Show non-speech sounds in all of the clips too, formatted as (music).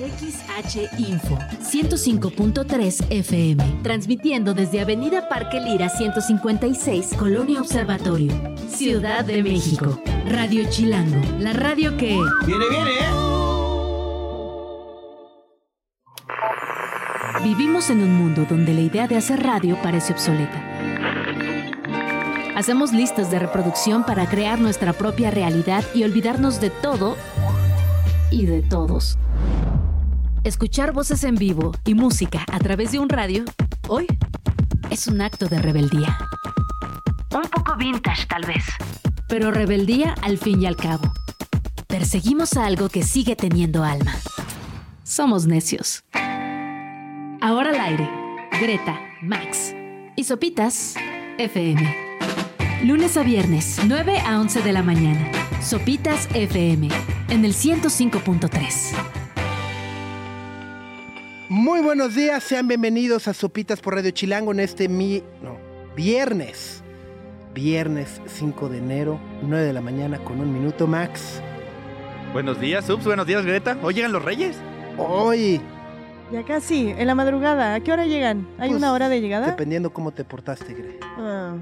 XH Info 105.3 FM, transmitiendo desde Avenida Parque Lira 156, Colonia Observatorio, Ciudad de México. Radio Chilango, la radio que... ¡Viene, viene! Vivimos en un mundo donde la idea de hacer radio parece obsoleta. Hacemos listas de reproducción para crear nuestra propia realidad y olvidarnos de todo y de todos. Escuchar voces en vivo y música a través de un radio, hoy, es un acto de rebeldía. Un poco vintage tal vez, pero rebeldía al fin y al cabo. Perseguimos a algo que sigue teniendo alma. Somos necios. Ahora al aire, Greta, Max y Sopitas FM. Lunes a viernes, 9 a 11 de la mañana. Sopitas FM, en el 105.3. Muy buenos días, sean bienvenidos a Sopitas por Radio Chilango en este mi... No, viernes. Viernes 5 de enero, 9 de la mañana con un minuto, Max. Buenos días, Subs. Buenos días, Greta. ¿Hoy llegan los reyes? Hoy, Ya casi, en la madrugada. ¿A qué hora llegan? ¿Hay Pues, una hora de llegada? dependiendo cómo te portaste, Gre. Ah,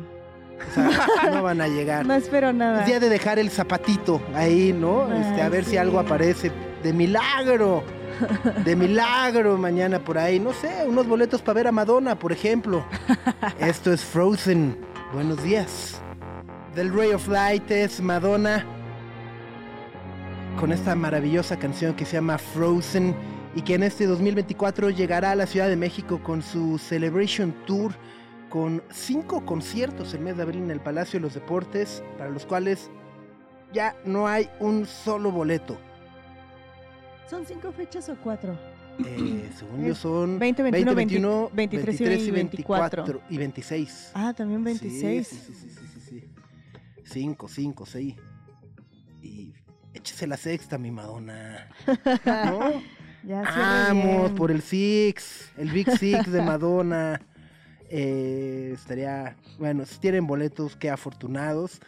O sea, no van a llegar. (laughs) no espero nada. Es día de dejar el zapatito ahí, ¿no? Ay, Este, a ver si algo aparece de milagro. De milagro mañana por ahí. No sé, unos boletos para ver a Madonna, por ejemplo. Esto es Frozen. Buenos días. Del Ray of Light es Madonna. Con esta maravillosa canción que se llama Frozen. Y que en este 2024 llegará a la Ciudad de México con su Celebration Tour. Con cinco conciertos el mes de abril en el Palacio de los Deportes. Para los cuales ya no hay un solo boleto. ¿Son cinco fechas o cuatro? Eh, (clears throat) según yo son 20, 21, 21, 23 y 24. y 26. Ah, también 26. Sí, sí, sí, sí, sí, sí. Cinco, cinco, sí. Y échese la sexta, mi Madonna. ¿No? (laughs) Ya Vamos bien. por el Six, el Big Six de Madonna. (laughs) Eh, estaría, bueno, si tienen boletos, qué afortunados.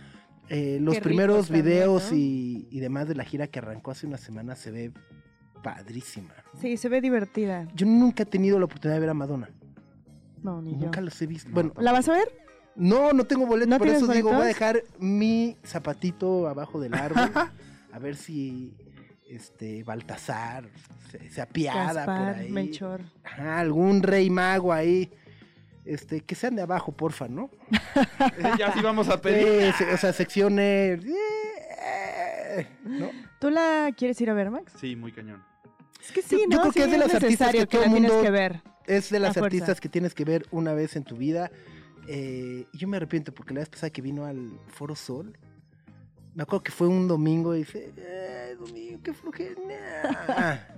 Eh, los Qué primeros ricos también, videos ¿no? y, y demás de la gira que arrancó hace una semana se ve padrísima. Sí, se ve divertida. Yo nunca he tenido la oportunidad de ver a Madonna. No, ni yo. Nunca los he visto. Bueno, ¿La vas a ver? no, no tengo boleto, ¿No por eso digo, voy a dejar mi zapatito abajo del árbol. a ver si este Baltasar se, se apiada por ahí. Melchor. Ajá, algún rey mago ahí. Este, que sean de abajo, porfa, ¿no? (laughs) ya sí vamos a pedir. Sí, o sea, secciones. eh, ¿no? ¿Tú la quieres ir a ver, Max? Sí, muy cañón. Es que Yo- sí, yo ¿no? creo que es de las artistas que todo mundo- que ver. Es de las artistas que tienes que ver una vez en tu vida. Eh, yo me arrepiento porque la vez pasada que vino al Foro Sol, me acuerdo que fue un domingo y dije, "Ay, domingo, qué flojera. (laughs)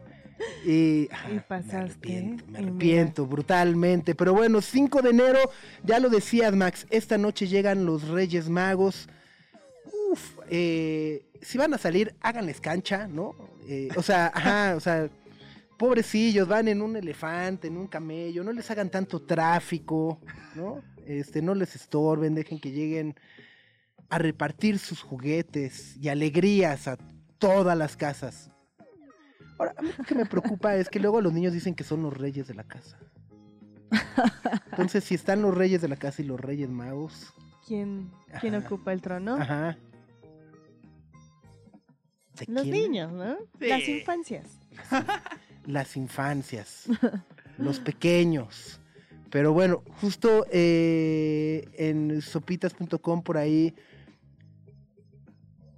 Y, ah, Y me pasaste, arrepiento, me y mira. arrepiento brutalmente. Pero bueno, 5 de enero, ya lo decías, Max, esta noche llegan los Reyes Magos. Uf, eh, si van a salir, háganles cancha, ¿no? Eh, o sea, ajá, o sea, pobrecillos, van en un elefante, en un camello, no les hagan tanto tráfico, ¿no? Este, no les estorben, dejen que lleguen a repartir sus juguetes y alegrías a todas las casas. Ahora, a mí lo que me preocupa es que luego los niños dicen que son los reyes de la casa. Entonces, si están los reyes de la casa y los reyes magos, ¿Quién, quién ocupa el trono? ajá. ¿De Los niños, ¿no? Sí. Las infancias. (laughs) las infancias, (laughs) los pequeños. Pero bueno, justo eh, en sopitas.com por ahí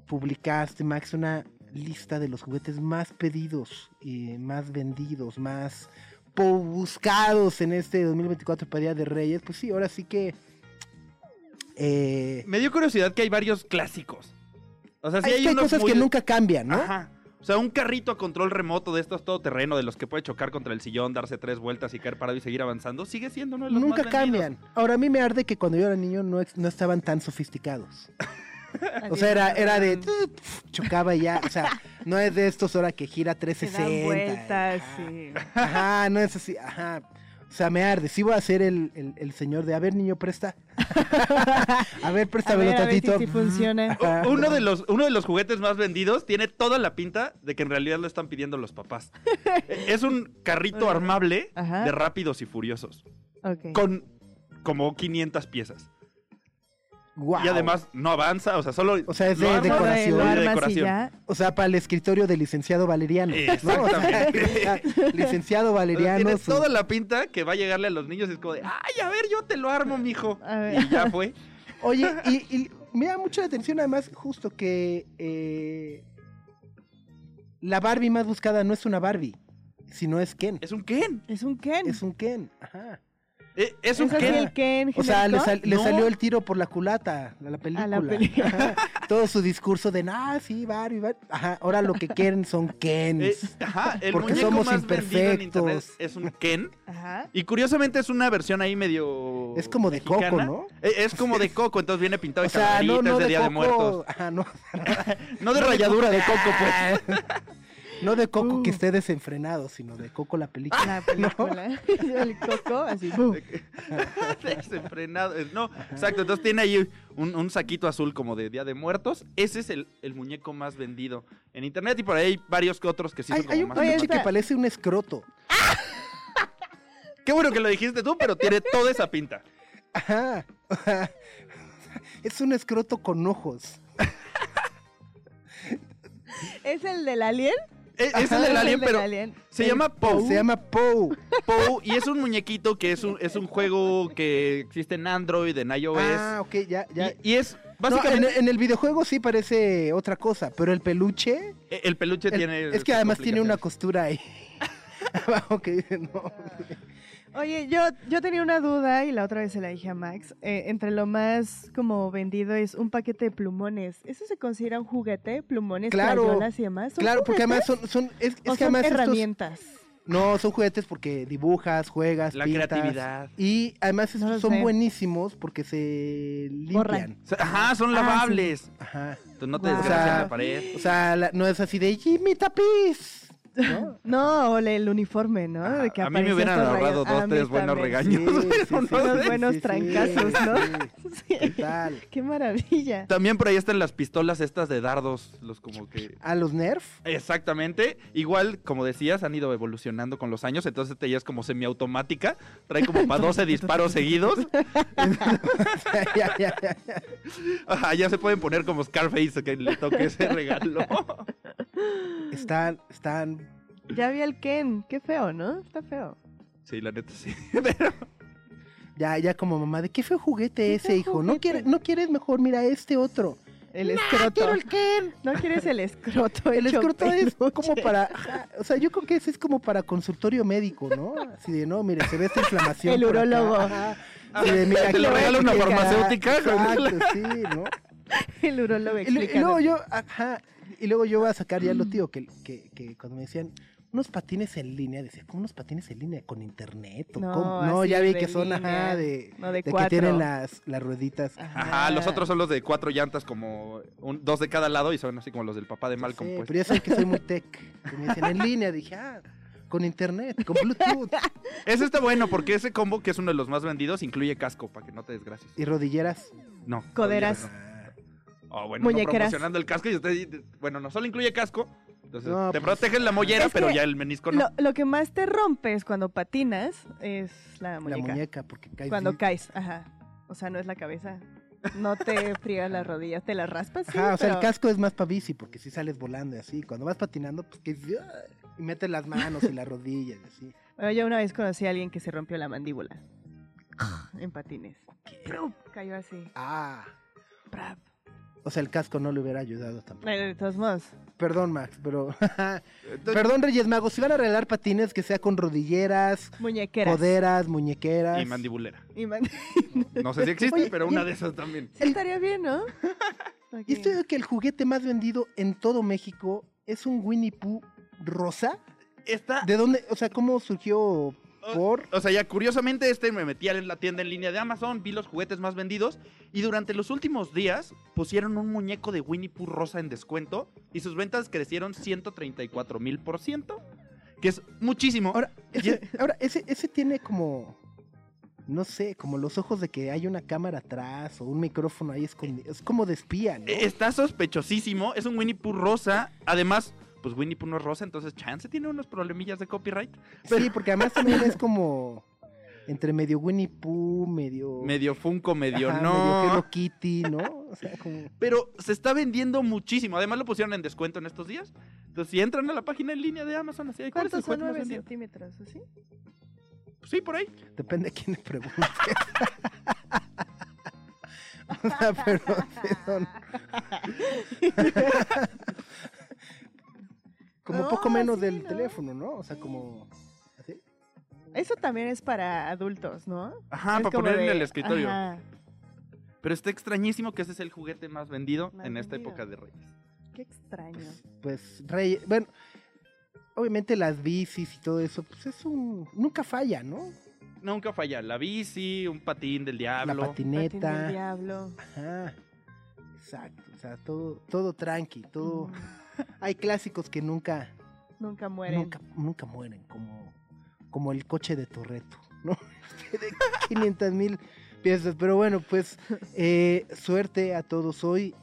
publicaste, Max, una lista de los juguetes más pedidos y más vendidos, más buscados en este 2024 para Día de Reyes. Pues sí, ahora sí que... eh, Me dio curiosidad que hay varios clásicos. O sea, sí hay, hay, hay unos cosas muy que nunca cambian, ¿no? Ajá. O sea, un carrito a control remoto de estos todoterreno, de los que puede chocar contra el sillón, darse tres vueltas y caer parado y seguir avanzando, sigue siendo uno de los Nunca más cambian. Ahora a mí me arde que cuando yo era niño no, estaban tan sofisticados. (laughs) O sea, era, de (laughs) chocaba y ya, o sea, no es de estos ahora que gira Se dan 360. vueltas, sí. Ajá, no es así, ajá. O sea, me arde. Sí voy a ser el, el, el señor de, a ver, niño, presta. (laughs) a ver, A préstamelo ver, a ver si, tantito. si funciona. Ajá. U- Uno de, los, uno de los juguetes más vendidos tiene toda la pinta de que en realidad lo están pidiendo los papás. (laughs) Es un carrito armable Ajá. de rápidos y furiosos. Ok. Con como 500 piezas. Y además no avanza, o sea, solo. O sea, es de decoración. de ya. O sea, para el escritorio del licenciado Valeriano. ¿no? O sea, Exactamente. (laughs) licenciado O sea, Valeriano. Tiene su- toda la pinta que va a llegarle a los niños y es como de, ay, a ver, yo te lo armo, mijo. A ver. Y ya fue. Oye, y, y me da mucha atención además justo que eh, la Barbie más buscada no es una Barbie, sino es Ken. Es un Ken. Es un Ken. Es un Ken. Ajá. Eh, Es un ¿Es así Ken. el Ken O sea, le, sal- le No. salió el tiro por la culata a la película. película. Ajá. Todo su discurso de, ah, sí, Barbie, Barbie". Ajá, ahora lo que quieren son Kens. Eh, ajá, el Porque muñeco somos más vendido en internet imperfectos. es un Ken. Ajá. Y curiosamente es una versión ahí medio. Es como de Coco, mexicana. ¿no? Eh, Es como de Coco, entonces viene pintado de O sea, no, no de de Día Coco. de Muertos. Ajá, no. (laughs) No de rayadura de Coco, pues. (laughs) No de Coco que Uh. esté desenfrenado, sino de Coco la película. La película. (laughs) El coco, así. ¡bum! (laughs) Desenfrenado. Eh, No, exacto. Entonces tiene ahí un, un saquito azul como de Día de Muertos. Ese es el, el muñeco más vendido en internet. Y por ahí hay varios otros que sí hay, son hay como un más. Que parece un escroto. Qué bueno que lo dijiste tú, pero tiene toda esa pinta. Ajá. Es un escroto con ojos. ¿Es el del alien? Eh, Es el del Es alien, del pero alien. se El llama Poe. Se llama Poe. Poe, y es un muñequito que es un, es un juego que existe en Android, en iOS. Ah, ok, ya, ya. y, y es No, básicamente. en, en el videojuego sí parece otra cosa, pero el peluche. e- el peluche el- tiene. es que además tiene una costura ahí. Abajo que dice, no. Oye, yo, yo tenía una duda y la otra vez se la dije a Max. Eh, entre lo más como vendido es un paquete de plumones. ¿Eso se considera un juguete? ¿Plumones, Claro, crayolas y demás? ¿Son Claro, porque además son. son es, es o que son además estos- herramientas? no, son juguetes porque dibujas, juegas, La pintas, creatividad. Y además estos son sé. buenísimos porque se limpian. Ajá, son Ah, lavables. Ajá. Entonces no te Guau. desgracian O sea, la pared. O sea, la- no es así de Jimmy tapiz. ¿No? (laughs) No, o el uniforme, ¿no? Que a mí me hubieran ahorrado dos, A mí tres buenos regaños. pero (laughs) no Unos buenos trancazos, ¿no? Sí, (laughs) Sí. total. Qué maravilla. También por ahí están las pistolas estas de dardos, los como que... A los Nerf. Exactamente. Igual, como decías, han ido evolucionando con los años, entonces esta ya es como semiautomática. Trae como para 12 disparos seguidos. ya, ya, ya, ya. Ajá, ya se pueden poner como Scarface que le toque ese regalo. Están, están. Ya vi el Ken. Qué feo, ¿no? Está feo. Sí, la neta sí. (laughs) Pero Ya, ya como mamá, ¿de qué fue juguete ¿Qué ese, hijo? ¿No, quieres, ¿No quieres mejor? Mira este otro. El escroto. quiero el Ken. No quieres el escroto. El escroto es como para. o sea, yo creo que ese es como para consultorio médico, ¿no? Así de, no, mire, se ve esta inflamación. El urólogo. ajá. Así de, mira, (laughs) Te lo regala una aquí acá, farmacéutica. Exacto, sí, ¿no? (laughs) El urólogo explica. luego yo, ajá, y luego yo voy a sacar ya lo tío, que, que, que cuando me decían unos patines en línea, decía, ¿cómo unos patines en línea? ¿Con internet? ¿O No, cómo?". no ya vi que son, línea, ajá, de, no de de que tienen las, las rueditas. Ajá, los otros son los de cuatro llantas, como un- dos de cada lado, y son así como los del papá de Malcolm, Sí, pues. pero ya saben que soy muy (laughs) tech. Que me decían en línea, dije, ah, con internet, con Bluetooth (laughs) Ese está bueno porque ese combo, que es uno de los más vendidos, incluye casco para que no te desgracies. y rodilleras. No. Coderas. rodilleras no. Oh, bueno, Muñequeras. no promocionando el casco y usted, bueno, no solo incluye casco, entonces No, te pues, protegen la mollera, pero ya el menisco no. Lo, lo que más te rompes cuando patinas es la La muñeca. muñeca, porque caes Cuando bien. caes, ajá. O sea, no es la cabeza. No te (laughs) friegas las rodillas, te las raspas. sí, Ajá, o sea, el casco es más para bici, porque si sales volando y así. Cuando vas patinando, pues que y metes las manos y las rodillas y así. Bueno, yo una vez conocí a alguien que se rompió la mandíbula. en patines. ¡Prum! Cayó así. Ah. O sea, el casco no le hubiera ayudado tampoco. Eh, De todos modos. Perdón, Max, pero. (laughs) Entonces- Perdón, Reyes Magos, si van a regalar patines, que sea con rodilleras, Muñequeras. coderas, muñequeras. Y mandibulera. Y man- No sé si existe, Oye, pero y- una de esas también. Sí, estaría bien, ¿no? (laughs) Y esto de que el juguete más vendido en todo México es un Winnie Pooh rosa. Esta, ¿De dónde? O sea, ¿cómo surgió por? o sea, ya curiosamente este me metí en la tienda en línea de Amazon, vi los juguetes más vendidos y durante los últimos días pusieron un muñeco de Winnie Pooh rosa en descuento y sus ventas crecieron 134 mil por ciento. que es muchísimo. Ahora, ese, ahora ese, ese tiene como, no sé, como los ojos de que hay una cámara atrás o un micrófono ahí escondido. Es como de espía, ¿no? Está sospechosísimo. Es un Winnie Pooh rosa. Además, pues Winnie Pooh no es rosa, entonces Chance tiene unos problemillas de copyright. Sí, porque además también es (laughs) como entre medio Winnie Pooh, medio... Medio Funko, medio ajá, no. medio Hello Kitty, ¿no? O sea, como... Pero se está vendiendo muchísimo. Además lo pusieron en descuento en estos días. Entonces, si entran a la página en línea de Amazon, así hay ¿cuál es el ¿Cuántos son juguete más 9 vendido? centímetros? ¿Así? Pues sí, por ahí. Depende de quién le pregunte. (laughs) o sea, pero (laughs) sí son como No, poco menos sí, del ¿no? teléfono, ¿no? O sea, como... ¿así? Eso también es para adultos, ¿no? Ajá, Es para poner en de- el escritorio. Ajá. Pero está extrañísimo que ese es el juguete más vendido Más en esta vendido. época de Reyes. Qué extraño. Pues, Rey... Bueno, obviamente las bicis y todo eso, pues es un... Nunca falla, ¿no? Nunca falla. La bici, un patín del La diablo. Patín del patineta. diablo. Ajá. Exacto. O sea, todo, todo tranqui, todo... Mm, Hay clásicos que nunca... Nunca mueren. Nunca, nunca mueren, como, como el coche de Torreto, ¿no? (laughs) de 500 mil piezas. Pero bueno, pues eh, suerte a todos hoy,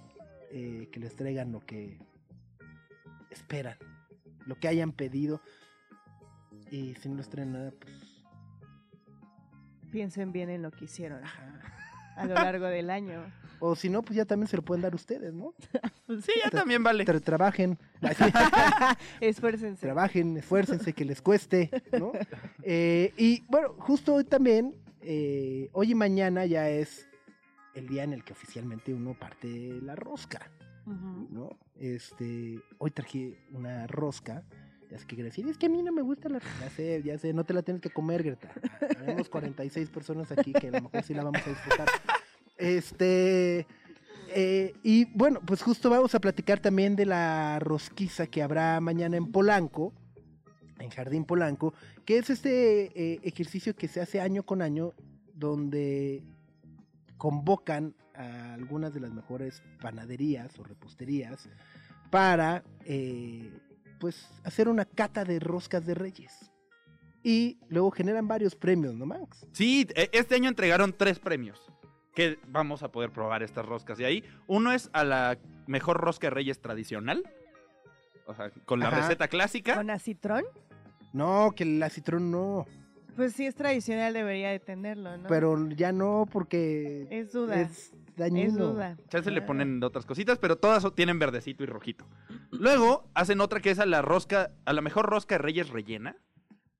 eh, que les traigan lo que esperan, lo que hayan pedido. Y si no les traen nada, pues... Piensen bien en lo que hicieron ajá. a lo largo del año. O si no, pues ya también se lo pueden dar ustedes, ¿no? (laughs) Sí, ya también vale. Tra- trabajen, (laughs) (laughs) Esfuércense. trabajen, esfuércense, que les cueste, ¿no? Eh, y bueno, justo hoy también, eh, hoy y mañana ya es el día en el que oficialmente uno parte la rosca. ¿no? Este, hoy traje una rosca. Qué quiere decir, es que a mí no me gusta la rosca. Ya sé, ya sé, no te la tienes que comer, Greta. Tenemos 46 personas aquí que a lo mejor sí la vamos a disfrutar. Este, eh, y bueno, pues justo vamos a platicar también de la rosquiza que habrá mañana en Polanco, en Jardín Polanco, que es este eh, ejercicio que se hace año con año, donde convocan a algunas de las mejores panaderías o reposterías para eh, pues hacer una cata de roscas de reyes. Y luego generan varios premios, ¿no, Max? Sí, e- este año entregaron tres premios. Que vamos a poder probar estas roscas de ahí. Uno es a la mejor rosca de reyes tradicional. O sea, con la Ajá. receta clásica. ¿Con acitrón? No, que la citrón no. Pues si es tradicional debería de tenerlo, ¿no? Pero ya no, porque Es duda. es dañino. Es duda. Chance le Ah. ponen otras cositas, pero todas tienen verdecito y rojito. Luego hacen otra que es a la rosca, a la mejor rosca de reyes rellena.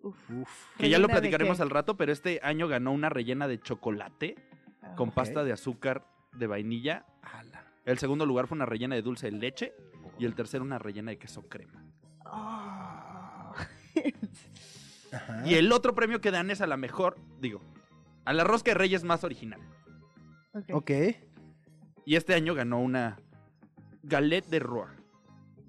Uf. Uf. Que ya lo ¿Rellena de platicaremos al rato, pero este año ganó una rellena de chocolate con ok. pasta de azúcar de vainilla. Ala. El segundo lugar fue una rellena de dulce de leche. Y el tercero una rellena de queso crema. Ah. Y el otro premio que dan es a la mejor, digo, a la rosca de reyes más original. Ok. Ok. Y este año ganó una galette de Roa.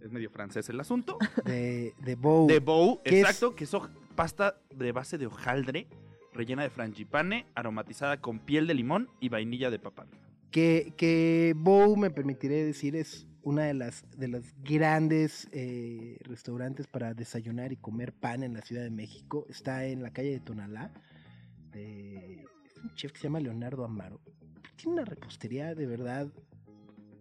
Es medio francés el asunto. De, de Bow. De Bow, ¿Qué es? exacto, que es pasta de base de hojaldre, rellena de frangipane, aromatizada con piel de limón y vainilla de papal. Que, que Bow, me permitiré decir, es una de las, de las grandes eh, restaurantes para desayunar y comer pan en la Ciudad de México. Está en la calle de Tonalá. de- es un chef que se llama Leonardo Amaro. Tiene una repostería de verdad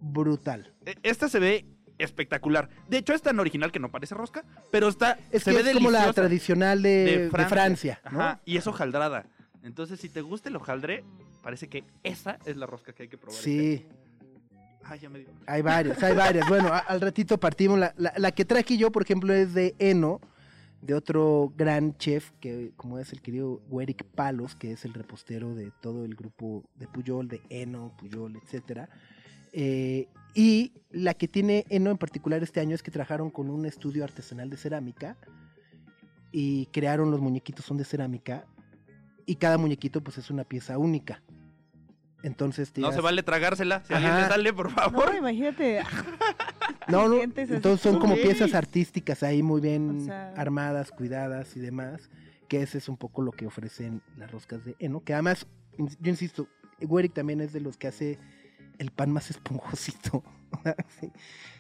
brutal. E- Esta se ve espectacular. De hecho, es tan original que no parece rosca, pero está Es se que ve es como la tradicional de, de Francia, ¿no? Ajá, y es hojaldrada. Entonces, si te gusta el hojaldre, parece que esa es la rosca que hay que probar. este Sí. Ay, ya me dio. Hay varias, hay varias. Bueno, a- al ratito partimos. La, la- la que traje yo, por ejemplo, es de Eno, de otro gran chef, que como es el querido Eric Palos, que es el repostero de todo el grupo de Puyol, de Eno, Puyol, etcétera. Eh, y la que tiene Eno en particular este año es que trabajaron con un estudio artesanal de cerámica y crearon los muñequitos, son de cerámica, y cada muñequito pues es una pieza única. Entonces te No se vale tragársela. Si alguien le sale, por favor. No, imagínate. (laughs) No, no, entonces son como piezas artísticas ahí muy bien O sea- armadas, cuidadas y demás, que ese es un poco lo que ofrecen las roscas de Eno, que además, yo insisto, Werick también es de los que hace el pan más esponjosito. (laughs) Sí.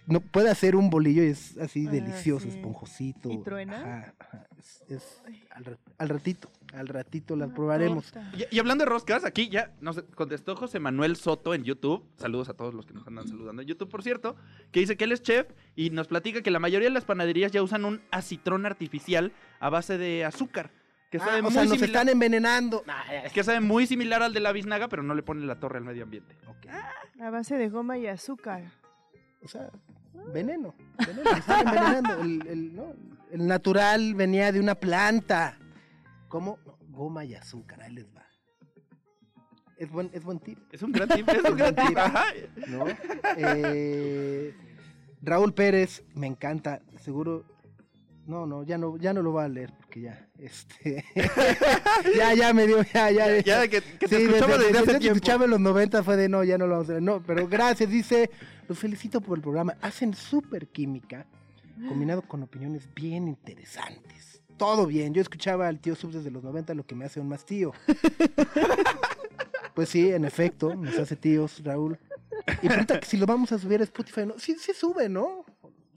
No puede hacer un bolillo y es así Ah, delicioso, sí. esponjosito. ¿Y truena? Ajá, ajá, Es, es al, ra- al ratito, al ratito las Una probaremos. Y, y hablando de roscas, aquí ya nos contestó José Manuel Soto en YouTube. Saludos a todos los que nos andan saludando en YouTube, por cierto. Que dice que él es chef y nos platica que la mayoría de las panaderías ya usan un acitrón artificial a base de azúcar. Que Ah, sabe, o muy sea, nos similar, están envenenando. Ya. que sabe muy similar al de la biznaga, pero no le pone la torre al medio ambiente. Ok. A base de goma y azúcar. O sea, veneno. veneno, están (laughs) envenenando. El, el- ¿no? el natural venía de una planta. ¿Cómo? No, goma y azúcar, ahí les va. Es buen, es buen tip. Es un gran tip, es (laughs) un gran tip. Ajá. ¿no? Eh, Raúl Pérez, me encanta, seguro. No, no, ya no, ya no lo voy a leer porque ya, este, (laughs) ya, ya me dio, ya, ya, Ya que, que te Sí, escuchamos desde, desde hace desde tiempo. escuchaba en los 90 fue de no, ya no lo vamos a leer. No, pero gracias, dice, los felicito por el programa. Hacen súper química, combinado con opiniones bien interesantes. Todo bien, yo escuchaba al tío Sub desde los 90, lo que me hace un más tío. Pues sí, en efecto, nos hace tíos, Raúl. Y pregunta que si lo vamos a subir a Spotify, ¿no? Sí, sí sube, ¿no?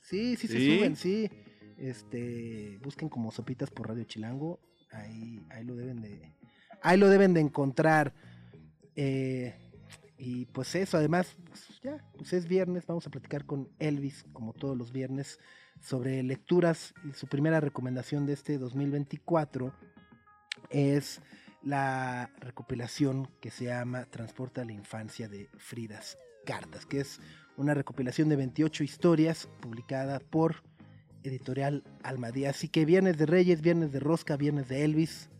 Sí, sí, se suben, sí. Este, busquen como sopitas por Radio Chilango, ahí, ahí lo deben de, ahí lo deben de encontrar. Eh, y pues eso, además, pues ya, pues es viernes, vamos a platicar con Elvis, como todos los viernes, sobre lecturas. Y su primera recomendación de este 2024 es la recopilación que se llama Transporta a la Infancia de Fridas Cartas, que es una recopilación de 28 historias publicada por Editorial Almadía. Así que viernes de Reyes, viernes de Rosca, viernes de Elvis.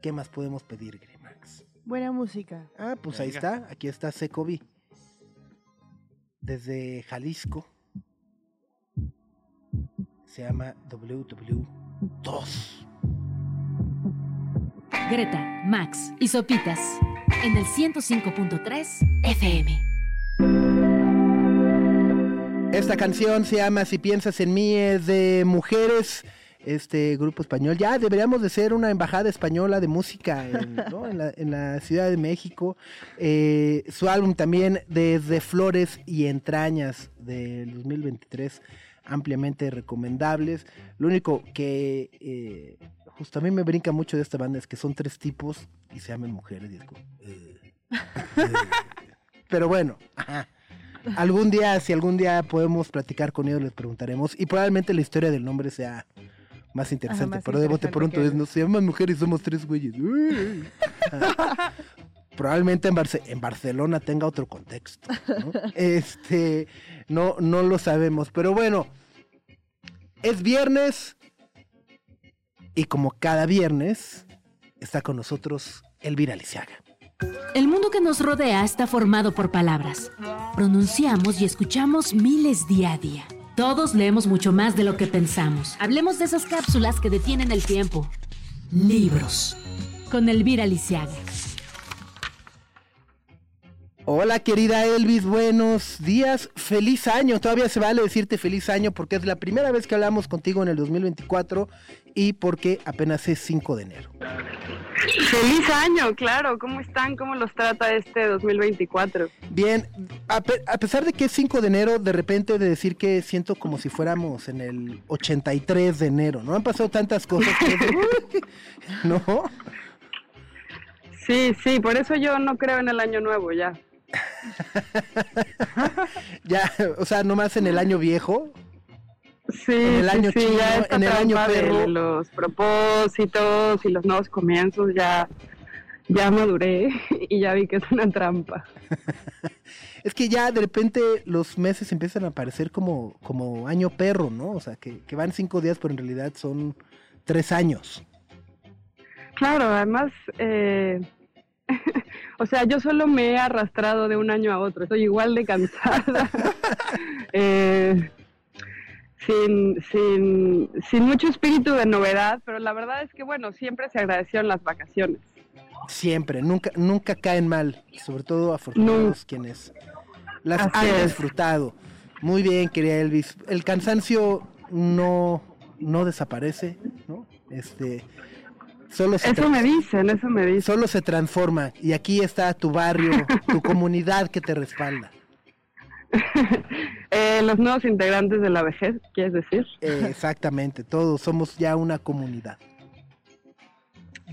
¿Qué más podemos pedir, Grimax? Buena música. Ah, pues ahí está, aquí está Secovi. Desde Jalisco. Se llama WW2. Greta, Max y Sopitas en el 105.3 FM. Esta canción se llama Si piensas en mí, es de mujeres, este grupo español. Ya deberíamos de ser una embajada española de música en, la, Ciudad de México. Eh, su álbum también Desde Flores y Entrañas del 2023, ampliamente recomendables. Lo único que eh, justo a mí me brinca mucho de esta banda es que son tres tipos y se llaman mujeres. y eh, eh. Pero bueno, ajá. Algún día, si algún día podemos platicar con ellos, les preguntaremos. Y probablemente la historia del nombre sea más interesante. más pero de bote pronto que- es, no se llaman mujeres y somos tres güeyes. (laughs) Probablemente en, Barce- en Barcelona tenga otro contexto. ¿no? (laughs) Este, no, no lo sabemos. Pero bueno, es viernes. Y como cada viernes, está con nosotros Elvira Lisiaga. El mundo que nos rodea está formado por palabras. Pronunciamos y escuchamos miles día a día. Todos leemos mucho más de lo que pensamos. Hablemos de esas cápsulas que detienen el tiempo. Libros. Con Elvira Lisiaga. Hola querida Elvis, buenos días, feliz año, todavía se vale decirte feliz año porque es la primera vez que hablamos contigo en el 2024 y porque apenas es 5 de enero. Feliz año, claro. ¿Cómo están? ¿Cómo los trata este 2024? Bien, a, pe- a pesar de que es 5 de enero, de repente de decir que siento como si fuéramos en el 83 de enero, ¿no? Han pasado tantas cosas que... (laughs) (laughs) ¿No? Sí, sí, por eso yo no creo en el año nuevo ya. (laughs) Ya, o sea, nomás en el año viejo. Sí, En el año sí, chino, ya esta en el año perro. los propósitos y los nuevos comienzos ya, ya maduré (laughs) y ya vi que es una trampa. (laughs) Es que ya de repente los meses empiezan a parecer como, como año perro, ¿no? O sea, que, que van cinco días, pero en realidad son tres años. Claro, además, eh, (laughs) o sea, yo solo me he arrastrado de un año a otro, estoy igual de cansada, (laughs) eh, sin, sin, sin mucho espíritu de novedad, pero la verdad es que, bueno, siempre se agradecieron las vacaciones. Siempre, nunca, nunca caen mal, sobre todo afortunados quienes las han disfrutado. Muy bien, querida Elvis. El cansancio no, no desaparece, ¿no? Este, Solo se Eso me dicen, eso me dicen. Solo se transforma. Y aquí está tu barrio, (laughs) tu comunidad que te respalda. (laughs) Eh, los nuevos integrantes de la vejez, ¿quieres decir? Eh, exactamente, todos somos ya una comunidad.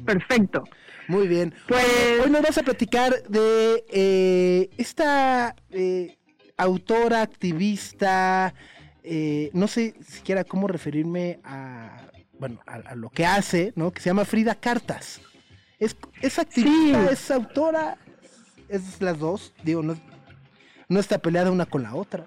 Perfecto. Muy bien. Pues Hoy nos vas a platicar de eh, esta eh, autora, activista, eh, no sé siquiera cómo referirme a, bueno, a, a lo que hace, ¿no? Que se llama Frida Cartas. Es, es activista, Sí. es autora, es las dos, digo, no, no está peleada una con la otra.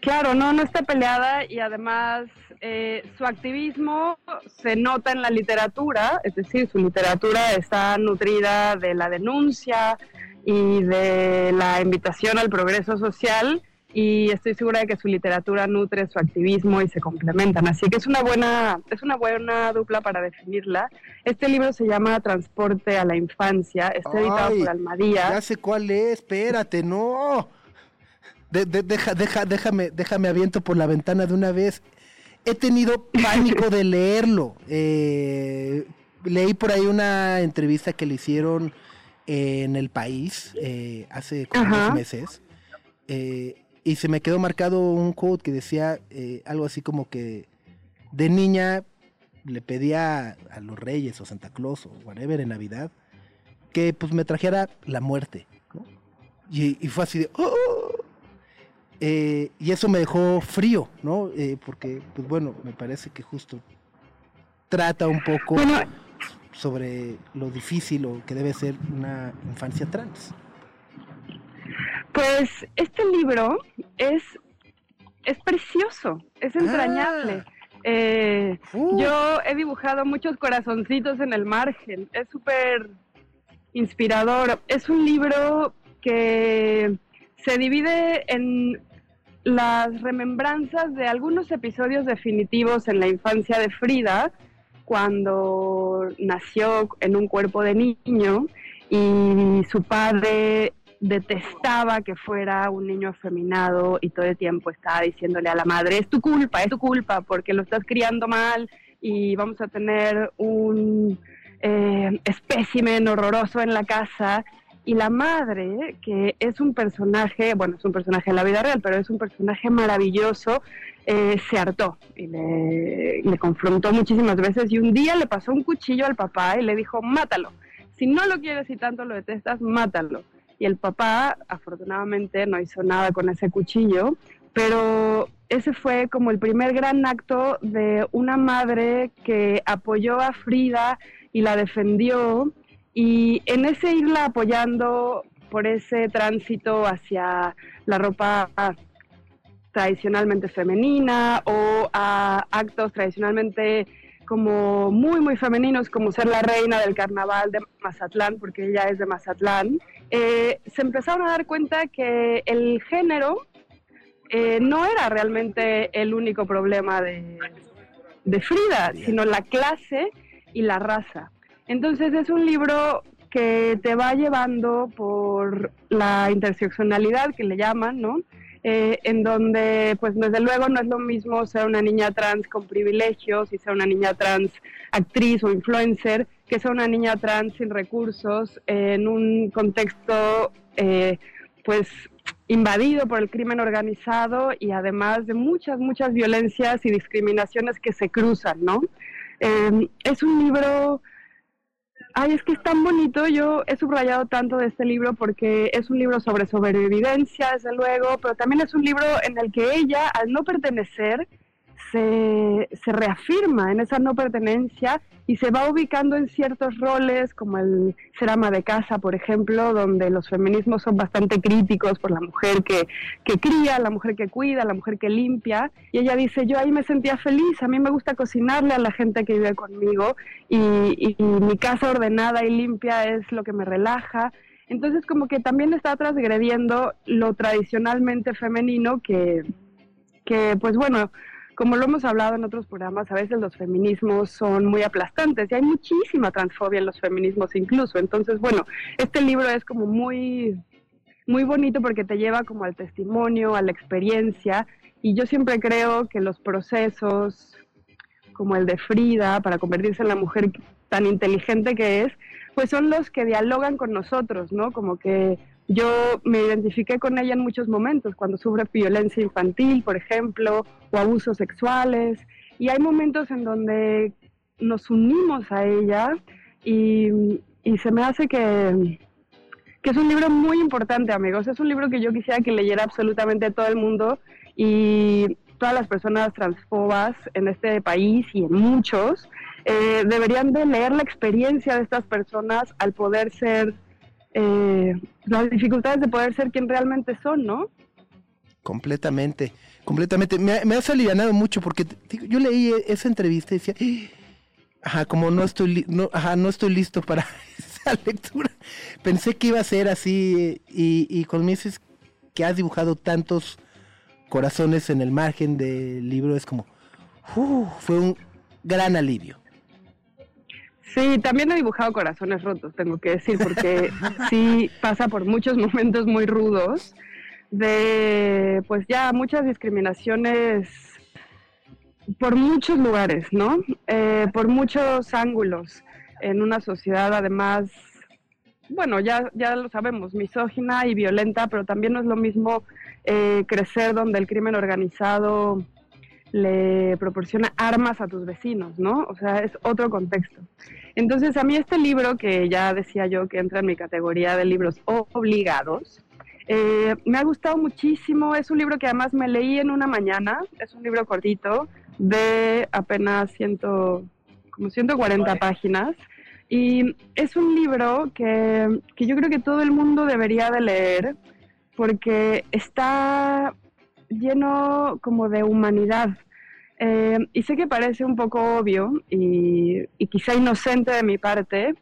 Claro, no, no está peleada y además eh, su activismo se nota en la literatura, es decir, su literatura está nutrida de la denuncia y de la invitación al progreso social y estoy segura de que su literatura nutre su activismo y se complementan, así que es una buena es una buena dupla para definirla. Este libro se llama Transporte a la infancia, está editado por Almadía. Ya sé cuál es, espérate, no. De- de- deja, deja, déjame, déjame aviento por la ventana de una vez. He tenido (laughs) pánico de leerlo. Eh, leí por ahí una entrevista que le hicieron en El País eh, hace como dos meses. eh, y se me quedó marcado un quote que decía eh, algo así como que de niña le pedía a los reyes o Santa Claus o whatever en Navidad que pues me trajera la muerte. ¿no? Y, y fue así de... "Oh". Eh, y eso me dejó frío, ¿no? Eh, porque, pues bueno, me parece que justo trata un poco Bueno, sobre lo difícil o que debe ser una infancia trans. Pues este libro es, es precioso, es entrañable. Eh, Uh, yo he dibujado muchos corazoncitos en el margen, es súper inspirador. Es un libro que se divide en las remembranzas de algunos episodios definitivos en la infancia de Frida, cuando nació en un cuerpo de niño y su padre detestaba que fuera un niño afeminado y todo el tiempo estaba diciéndole a la madre, es tu culpa, es tu culpa, porque lo estás criando mal y vamos a tener un eh, espécimen horroroso en la casa. Y la madre, que es un personaje, bueno, es un personaje en la vida real, pero es un personaje maravilloso, eh, se hartó y le, le confrontó muchísimas veces y un día le pasó un cuchillo al papá y le dijo, mátalo. Si no lo quieres y tanto lo detestas, mátalo. Y el papá, afortunadamente, no hizo nada con ese cuchillo, pero ese fue como el primer gran acto de una madre que apoyó a Frida y la defendió. Y en ese irla apoyando por ese tránsito hacia la ropa tradicionalmente femenina o a actos tradicionalmente como muy, muy femeninos, como ser la reina del carnaval de Mazatlán, porque ella es de Mazatlán, eh, se empezaron a dar cuenta que el género eh, no era realmente el único problema de, de Frida, sino la clase y la raza. Entonces es un libro que te va llevando por la interseccionalidad que le llaman, ¿no? Eh, en donde, pues desde luego no es lo mismo ser una niña trans con privilegios y ser una niña trans actriz o influencer que ser una niña trans sin recursos en un contexto, eh, pues invadido por el crimen organizado y además de muchas, muchas violencias y discriminaciones que se cruzan, ¿no? Eh, es un libro Ay, es que es tan bonito. Yo he subrayado tanto de este libro porque es un libro sobre sobrevivencia, desde luego, pero también es un libro en el que ella, al no pertenecer, se, reafirma en esa no pertenencia y se va ubicando en ciertos roles, como el ser ama de casa, por ejemplo, donde los feminismos son bastante críticos por la mujer que, que cría, la mujer que cuida, la mujer que limpia. Y ella dice, yo ahí me sentía feliz, a mí me gusta cocinarle a la gente que vive conmigo y, y, y mi casa ordenada y limpia es lo que me relaja. Entonces como que también está transgrediendo lo tradicionalmente femenino que, que pues bueno, como lo hemos hablado en otros programas, a veces los feminismos son muy aplastantes y hay muchísima transfobia en los feminismos incluso. Entonces, bueno, este libro es como muy, muy bonito porque te lleva como al testimonio, a la experiencia y yo siempre creo que los procesos como el de Frida para convertirse en la mujer tan inteligente que es, pues son los que dialogan con nosotros, ¿no? Como que yo me identifiqué con ella en muchos momentos, cuando sufre violencia infantil, por ejemplo, o abusos sexuales, y hay momentos en donde nos unimos a ella y, y se me hace que, que es un libro muy importante, amigos. Es un libro que yo quisiera que leyera absolutamente todo el mundo y todas las personas transfobas en este país y en muchos eh, deberían de leer la experiencia de estas personas al poder ser, eh, las dificultades de poder ser quien realmente son, ¿no? Completamente, completamente. Me, me has alivianado mucho porque yo leí esa entrevista y decía, ajá, como no estoy, no, ajá, no estoy listo para (laughs) esa lectura. Pensé que iba a ser así y, y me dices que has dibujado tantos corazones en el margen del libro es como, fue un gran alivio. Sí, también he dibujado corazones rotos, tengo que decir, porque (laughs) sí pasa por muchos momentos muy rudos de, pues ya, muchas discriminaciones por muchos lugares, ¿no? Eh, por muchos ángulos en una sociedad, además, bueno, ya, ya lo sabemos, misógina y violenta, pero también no es lo mismo eh, crecer donde el crimen organizado le proporciona armas a tus vecinos, ¿no? O sea, es otro contexto. Entonces, a mí este libro, que ya decía yo que entra en mi categoría de libros obligados, eh, me ha gustado muchísimo. Es un libro que además me leí en una mañana. Es un libro cortito de apenas ciento, como 140 páginas. Y es un libro que, que yo creo que todo el mundo debería de leer porque está lleno como de humanidad. Eh, y sé que parece un poco obvio y, y quizá inocente de mi parte,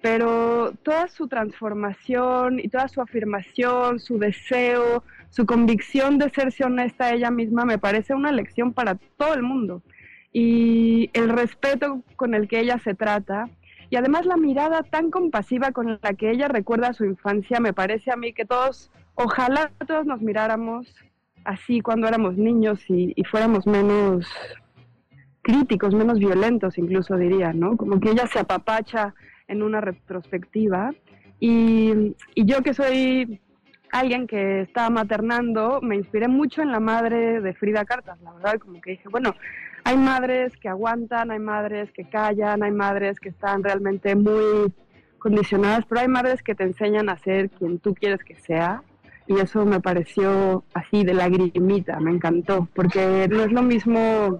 pero toda su transformación y toda su afirmación, su deseo, su convicción de serse honesta a ella misma me parece una lección para todo el mundo. Y el respeto con el que ella se trata y además la mirada tan compasiva con la que ella recuerda su infancia, me parece a mí que todos, ojalá todos nos miráramos así cuando éramos niños y, fuéramos menos críticos, menos violentos incluso diría, ¿no? Como que ella se apapacha en una retrospectiva y, y yo que soy alguien que estaba maternando, me inspiré mucho en la madre de Frida Cartas, la verdad, como que dije, bueno, hay madres que aguantan, hay madres que callan, hay madres que están realmente muy condicionadas, pero hay madres que te enseñan a ser quien tú quieres que sea. Y eso me pareció así de lagrimita, me encantó, porque no es lo mismo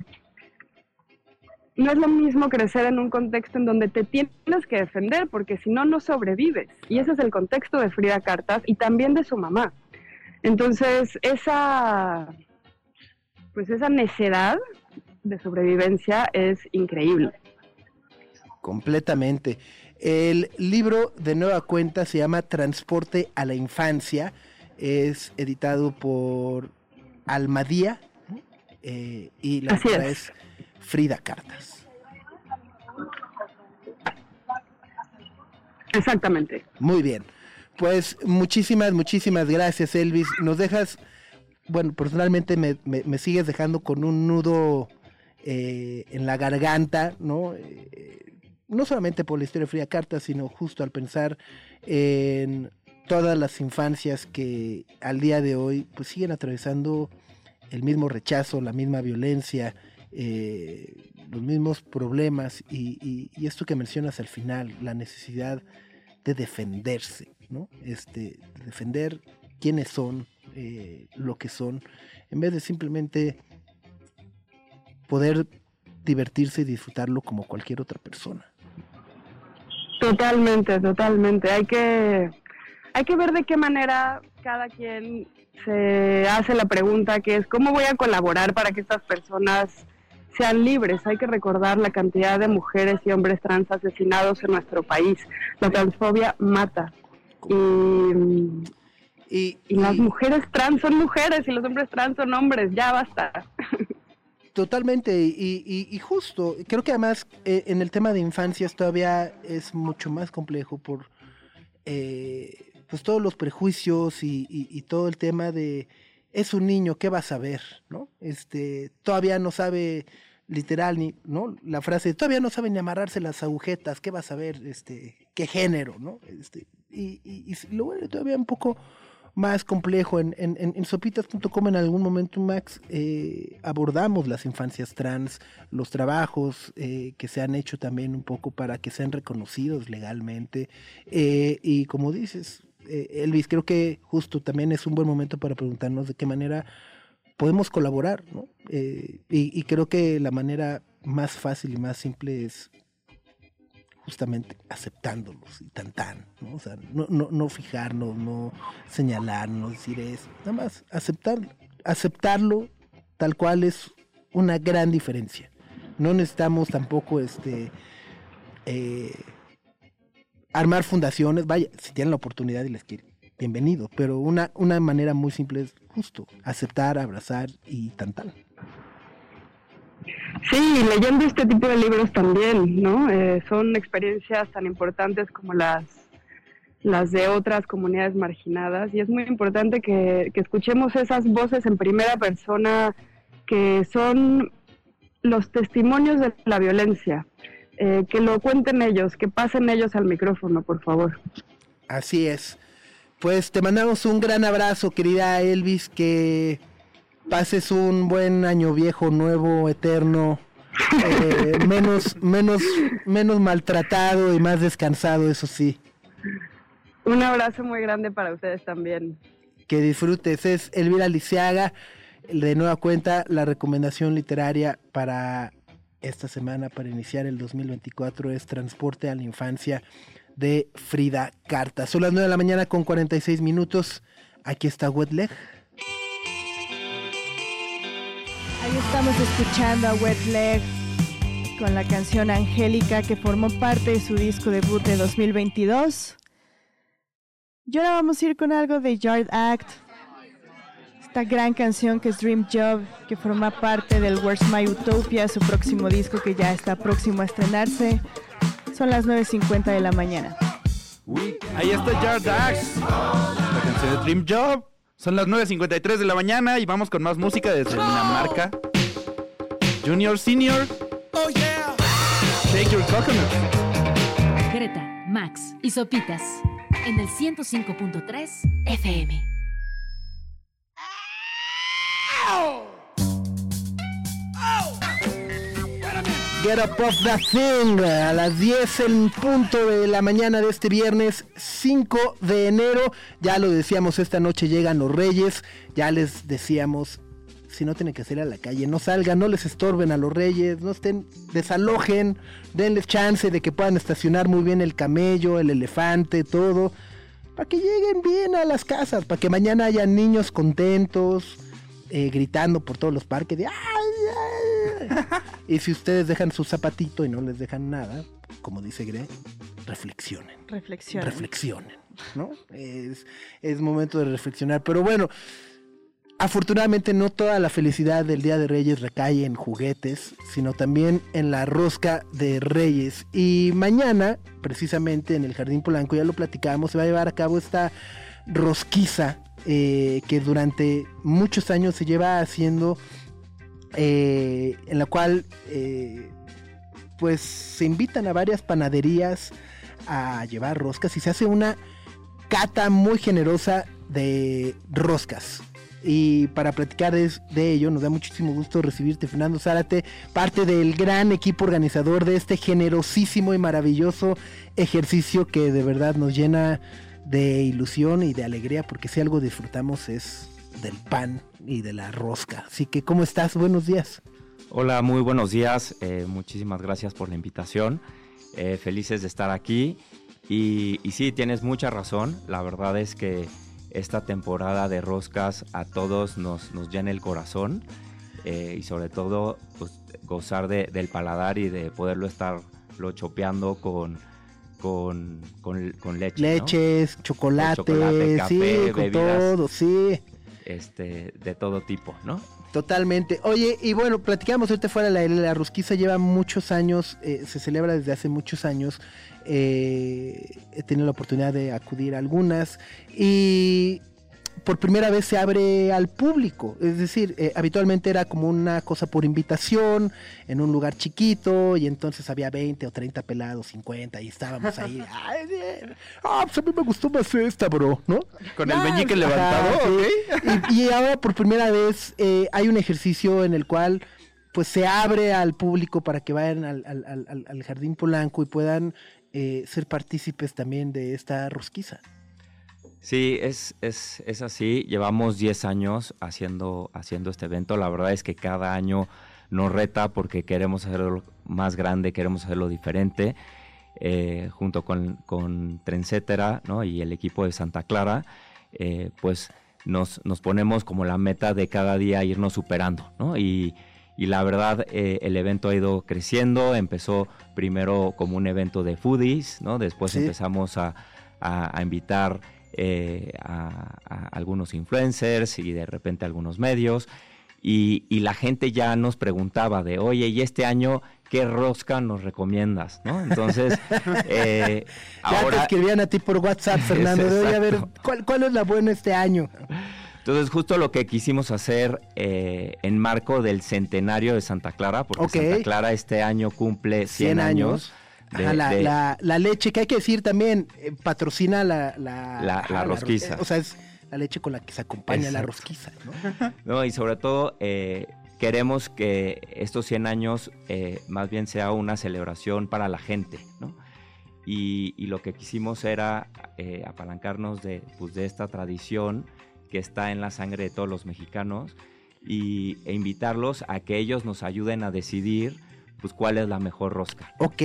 no es lo mismo crecer en un contexto en donde te tienes que defender, porque si no, no sobrevives. Y ese es el contexto de Frida Cartas y también de su mamá. Entonces, esa, pues esa necedad de sobrevivencia es increíble. Completamente. El libro de nueva cuenta se llama Transporte a la Infancia. Es editado por Almadía eh, y la Así autora es. es Frida Cartas. Exactamente. Muy bien. Pues muchísimas, muchísimas gracias, Elvis. Nos dejas, bueno, personalmente me, me- me sigues dejando con un nudo eh, en la garganta, ¿no? Eh, no solamente por la historia de Frida Carta, sino justo al pensar en todas las infancias que al día de hoy pues siguen atravesando el mismo rechazo, la misma violencia, eh, los mismos problemas y, esto que mencionas al final, la necesidad de defenderse, ¿no? Este, de defender quiénes son, eh, lo que son, en vez de simplemente poder divertirse y disfrutarlo como cualquier otra persona. Totalmente, totalmente. Hay que, hay que ver de qué manera cada quien se hace la pregunta que es cómo voy a colaborar para que estas personas sean libres. Hay que recordar la cantidad de mujeres y hombres trans asesinados en nuestro país. La transfobia mata. Y, Y, y las y mujeres trans son mujeres y los hombres trans son hombres. Ya basta. totalmente, y, y- y justo, creo que además eh, en el tema de infancias todavía es mucho más complejo por eh, pues todos los prejuicios y, todo el tema de es un niño, ¿qué va a saber? ¿no? Este, todavía no sabe literal, ni, ¿no? La frase, todavía no saben ni amarrarse las agujetas, ¿qué vas a ver? Este, ¿Qué género, no? Este, y, y, y lo vuelve todavía un poco más complejo. En, en, en, en sopitas.com en algún momento, Max, eh, abordamos las infancias trans, los trabajos eh, que se han hecho también un poco para que sean reconocidos legalmente. Eh, y como dices, eh, Elvis, creo que justo también es un buen momento para preguntarnos de qué manera podemos colaborar, ¿no? Eh, y, creo que la manera más fácil y más simple es justamente aceptándolos y tan tan, ¿no? O sea, no, no, no fijarnos, no señalarnos, decir eso, nada más aceptar, aceptarlo tal cual es una gran diferencia. No necesitamos tampoco este eh, armar fundaciones, vaya, si tienen la oportunidad y les quieren, bienvenido, pero una, una manera muy simple es justo aceptar, abrazar y tan tan. Sí, leyendo este tipo de libros también, ¿no? Eh, son experiencias tan importantes como las, las de otras comunidades marginadas y es muy importante que, que escuchemos esas voces en primera persona que son los testimonios de la violencia. Eh, que lo cuenten ellos, que pasen ellos al micrófono, por favor. Así es. Pues te mandamos un gran abrazo, querida Elvis, que pases un buen año viejo, nuevo, eterno, eh, (laughs) menos, menos, menos maltratado y más descansado, eso sí. Un abrazo muy grande para ustedes también. Que disfrutes. Es Elvira Lisiaga, de nueva cuenta, la recomendación literaria para esta semana, para iniciar el 2024, es Transporte a la Infancia de Frida Carta. Son las 9 de la mañana con 46 minutos. Aquí está Wetleg. Ahí estamos escuchando a Wet Leg con la canción Angélica que formó parte de su disco debut de 2022. Y ahora vamos a ir con algo de Yard Act, esta gran canción que es Dream Job, que forma parte del Where's My Utopia, su próximo disco que ya está próximo a estrenarse. Son las 9.50 de la mañana. Ahí está Yard Axe, la canción de Dream Job. Son las 9.53 de la mañana y vamos con más música desde Dinamarca. Junior, Senior. Oh yeah. Shake your coconut. Greta, Max y Sopitas en el 105.3 FM. Get Up Off That Thing a las 10 en punto de la mañana de este viernes 5 de enero. Ya lo decíamos, esta noche llegan los Reyes. Ya les decíamos, si no tienen que salir a la calle, no salgan, no les estorben a los Reyes, no estén, desalojen, denles chance de que puedan estacionar muy bien el camello, el elefante, todo. Para que lleguen bien a las casas, para que mañana haya niños contentos, eh, gritando por todos los parques de ¡ay, ay! Y si ustedes dejan su zapatito y no les dejan nada, como dice Gre, reflexionen. Reflexión. Reflexionen, ¿no? Es, es momento de reflexionar. Pero bueno, afortunadamente no toda la felicidad del Día de Reyes recae en juguetes, sino también en la rosca de Reyes. Y mañana, precisamente en el Jardín Polanco, ya lo platicábamos, se va a llevar a cabo esta rosquiza eh, que durante muchos años se lleva haciendo eh, en la cual eh, pues se invitan a varias panaderías a llevar roscas y se hace una cata muy generosa de roscas. Y para platicar de, de, ello, nos da muchísimo gusto recibirte, Fernando Zárate, parte del gran equipo organizador de este generosísimo y maravilloso ejercicio que de verdad nos llena de ilusión y de alegría, porque si algo disfrutamos es del pan y de la rosca. Así que, ¿cómo estás? Buenos días. Hola, muy buenos días. Eh, muchísimas gracias por la invitación. Eh, felices de estar aquí. Y, y, sí, tienes mucha razón. La verdad es que esta temporada de roscas a todos nos, nos llena el corazón. Eh, y sobre todo, pues, gozar de, del paladar y de poderlo estar lo chopeando con, con, con, con leche. Leches, ¿no? chocolate, chocolate café, sí, con bebidas, todo, sí. Este, de todo tipo, ¿no? Totalmente. Oye, y bueno, platicamos ahorita fuera la, la rosquiza lleva muchos años, eh, se celebra desde hace muchos años. Eh, he tenido la oportunidad de acudir a algunas. Y por primera vez se abre al público. Es decir, eh, habitualmente era como una cosa por invitación, en un lugar chiquito, y entonces había 20 o 30 pelados, 50, y estábamos ahí. (laughs) Ah, pues a mí me gustó más esta, bro, ¿no? Con el meñique levantado. Y, y ahora por primera vez eh, hay un ejercicio en el cual pues se abre al público para que vayan al, al- al- al- al Jardín Polanco y puedan eh, ser partícipes también de esta rosquiza. Sí, es, es, es así. Llevamos 10 años haciendo, haciendo este evento. La verdad es que cada año nos reta porque queremos hacerlo más grande, queremos hacerlo diferente. Eh, junto con, con Trendsettera ¿no? y el equipo de Santa Clara, eh, pues nos, nos ponemos como la meta de cada día irnos superando. ¿no? Y, y la verdad, eh, el evento ha ido creciendo. Empezó primero como un evento de foodies, ¿no? después Sí. empezamos a, a- a invitar eh, a, a algunos influencers y de repente algunos medios. Y, y la gente ya nos preguntaba de, oye, ¿y este año qué rosca nos recomiendas? ¿no? Entonces, (laughs) eh, Ya te ahora... escribían a ti por WhatsApp, (laughs) Fernando, de, oye, a ver. ¿cuál, ¿cuál es la buena este año? Entonces, justo lo que quisimos hacer eh, en marco del centenario de Santa Clara, porque. Santa Clara este año cumple 100, 100 años. De- Ajá, la, de- la- la leche, que hay que decir también, eh, patrocina la... La, La- la ro- rosquiza. eh, o sea, es la leche con la que se acompaña la Exacto. rosquiza, ¿no? (laughs) ¿no? Y sobre todo, eh, queremos que estos 100 años eh, más bien sea una celebración para la gente, ¿no? Y, y lo que quisimos era eh, apalancarnos de, pues, de esta tradición que está en la sangre de todos los mexicanos y, e invitarlos a que ellos nos ayuden a decidir pues, cuál es la mejor rosca. Ok.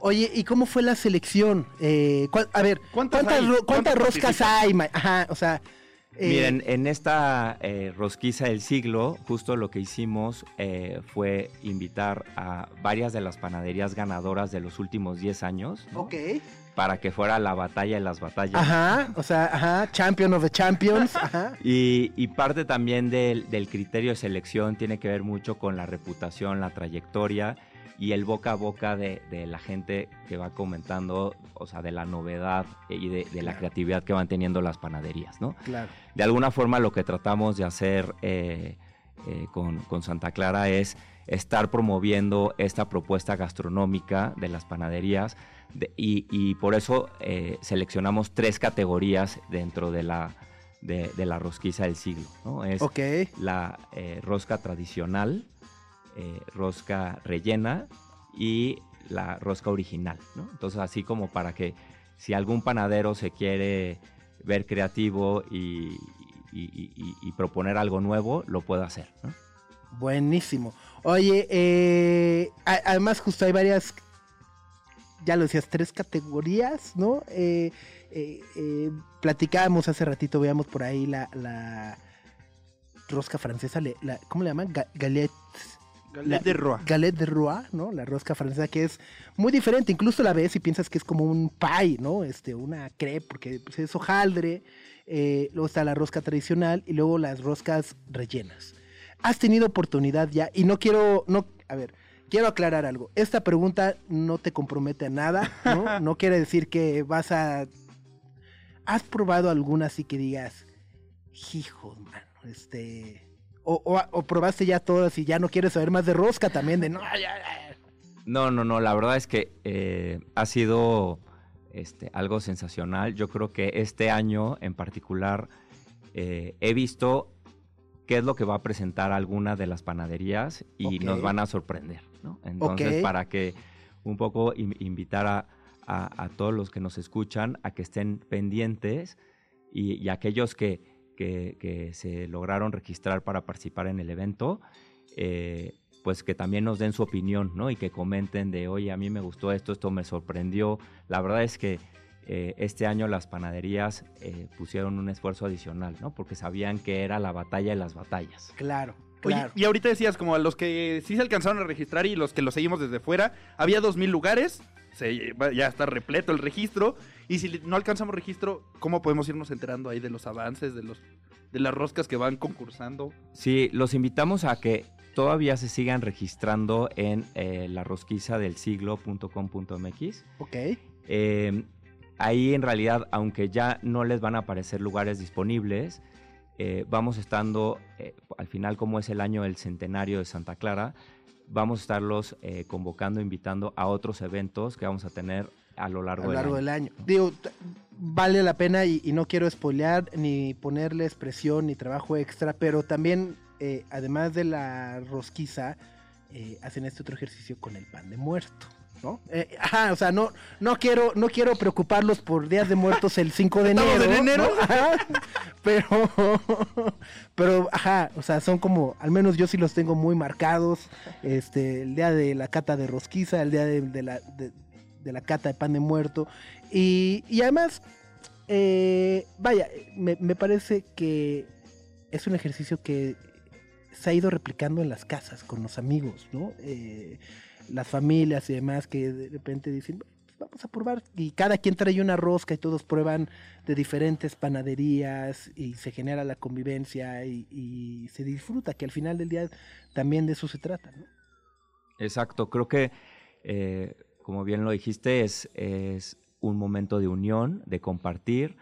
Oye, ¿y cómo fue la selección? Eh, a ver, ¿Cuántas ¿cuántas, hay? ro- cuántas ¿Cuántas roscas hay? ma- Ajá, o sea... eh, Miren, en esta eh, rosquiza del siglo, justo lo que hicimos eh, fue invitar a varias de las panaderías ganadoras de los últimos 10 años ¿no? Ok. para que fuera la batalla de las batallas. Ajá, o sea, ajá, champion of the champions, (laughs) ajá. Y, y parte también del, del criterio de selección tiene que ver mucho con la reputación, la trayectoria y el boca a boca de, de la gente que va comentando, o sea, de la novedad y de, de la creatividad que van teniendo las panaderías, ¿no? Claro. de alguna forma lo que tratamos de hacer eh, eh, con, con Santa Clara es estar promoviendo esta propuesta gastronómica de las panaderías de- y, y por eso eh, seleccionamos tres categorías dentro de la, de, la rosquiza del siglo. ¿no? Es Ok. la rosca tradicional, eh, rosca rellena y la rosca original. ¿no? Entonces así como para que si algún panadero se quiere ver creativo y, proponer algo nuevo, lo puede hacer. ¿no? Buenísimo. Oye, eh, además justo hay varias, ya lo decías, tres categorías, ¿no? Eh, platicábamos hace ratito, veíamos por ahí la, rosca francesa, la- ¿cómo le llaman? Ga- galette. Galette de Roa. Galette de Roa, ¿no? La rosca francesa que es muy diferente, incluso la ves y piensas que es como un pie, ¿no? Este, una crepe, porque pues, es hojaldre, eh, luego está la rosca tradicional y luego las roscas rellenas. ¿Has tenido oportunidad ya? Y no quiero, no, a ver, quiero aclarar algo. Esta pregunta no te compromete a nada, ¿no? (laughs) No quiere decir que vas a... ¿Has probado alguna así que digas, hijo, mano, este... O, o- o probaste ya todas y ya no quieres saber más de rosca también, de no. No, no, no, la verdad es que eh, ha sido este, algo sensacional. Yo creo que este año en particular eh, he visto qué es lo que va a presentar alguna de las panaderías y nos van a sorprender, ¿no? Entonces, para que un poco in- invitar a, a- a todos los que nos escuchan a que estén pendientes y, y aquellos que, que- que se lograron registrar para participar en el evento, eh, pues que también nos den su opinión, ¿no? Y que comenten de, oye, a mí me gustó esto, esto me sorprendió. La verdad es que eh, este año las panaderías eh, pusieron un esfuerzo adicional, ¿no? Porque sabían que era la batalla de las batallas. Claro, Oye, claro. y ahorita decías, como a los que sí se alcanzaron a registrar y los que lo seguimos desde fuera, había dos mil lugares, se- ya está repleto el registro, y si no alcanzamos registro, ¿cómo podemos irnos enterando ahí de los avances, de los de las roscas que van concursando? Sí, los invitamos a que todavía se sigan registrando en eh, la rosquiza del siglo.com.mx. Ok. Eh, ahí en realidad, aunque ya no les van a aparecer lugares disponibles, eh, vamos estando, eh, al final como es el año del centenario de Santa Clara, vamos a estarlos eh, convocando, invitando a otros eventos que vamos a tener a lo largo, a lo del largo año. del año. Digo, vale la pena y, y no quiero spoilear ni ponerles presión ni trabajo extra, pero también, eh, además de la rosquiza, eh, hacen este otro ejercicio con el pan de muerto. ¿No? Eh, ajá, o sea, no, no quiero, no quiero preocuparlos por días de muertos el 5 de enero. en enero. ¿no? (laughs) Ajá, pero, pero, ajá, o sea, son como, al menos yo sí los tengo muy marcados. Este, el día de la cata de rosquiza, el día de, de la, de, de la cata de pan de muerto. Y, y además, eh, vaya, me, me parece que es un ejercicio que se ha ido replicando en las casas con los amigos, ¿no? Eh, las familias y demás que de repente dicen, "Pues vamos a probar, y cada quien trae una rosca y todos prueban de diferentes panaderías y se genera la convivencia y, se disfruta, que al final del día también de eso se trata, ¿no? Exacto, creo que, eh, como bien lo dijiste, es, es un momento de unión, de compartir,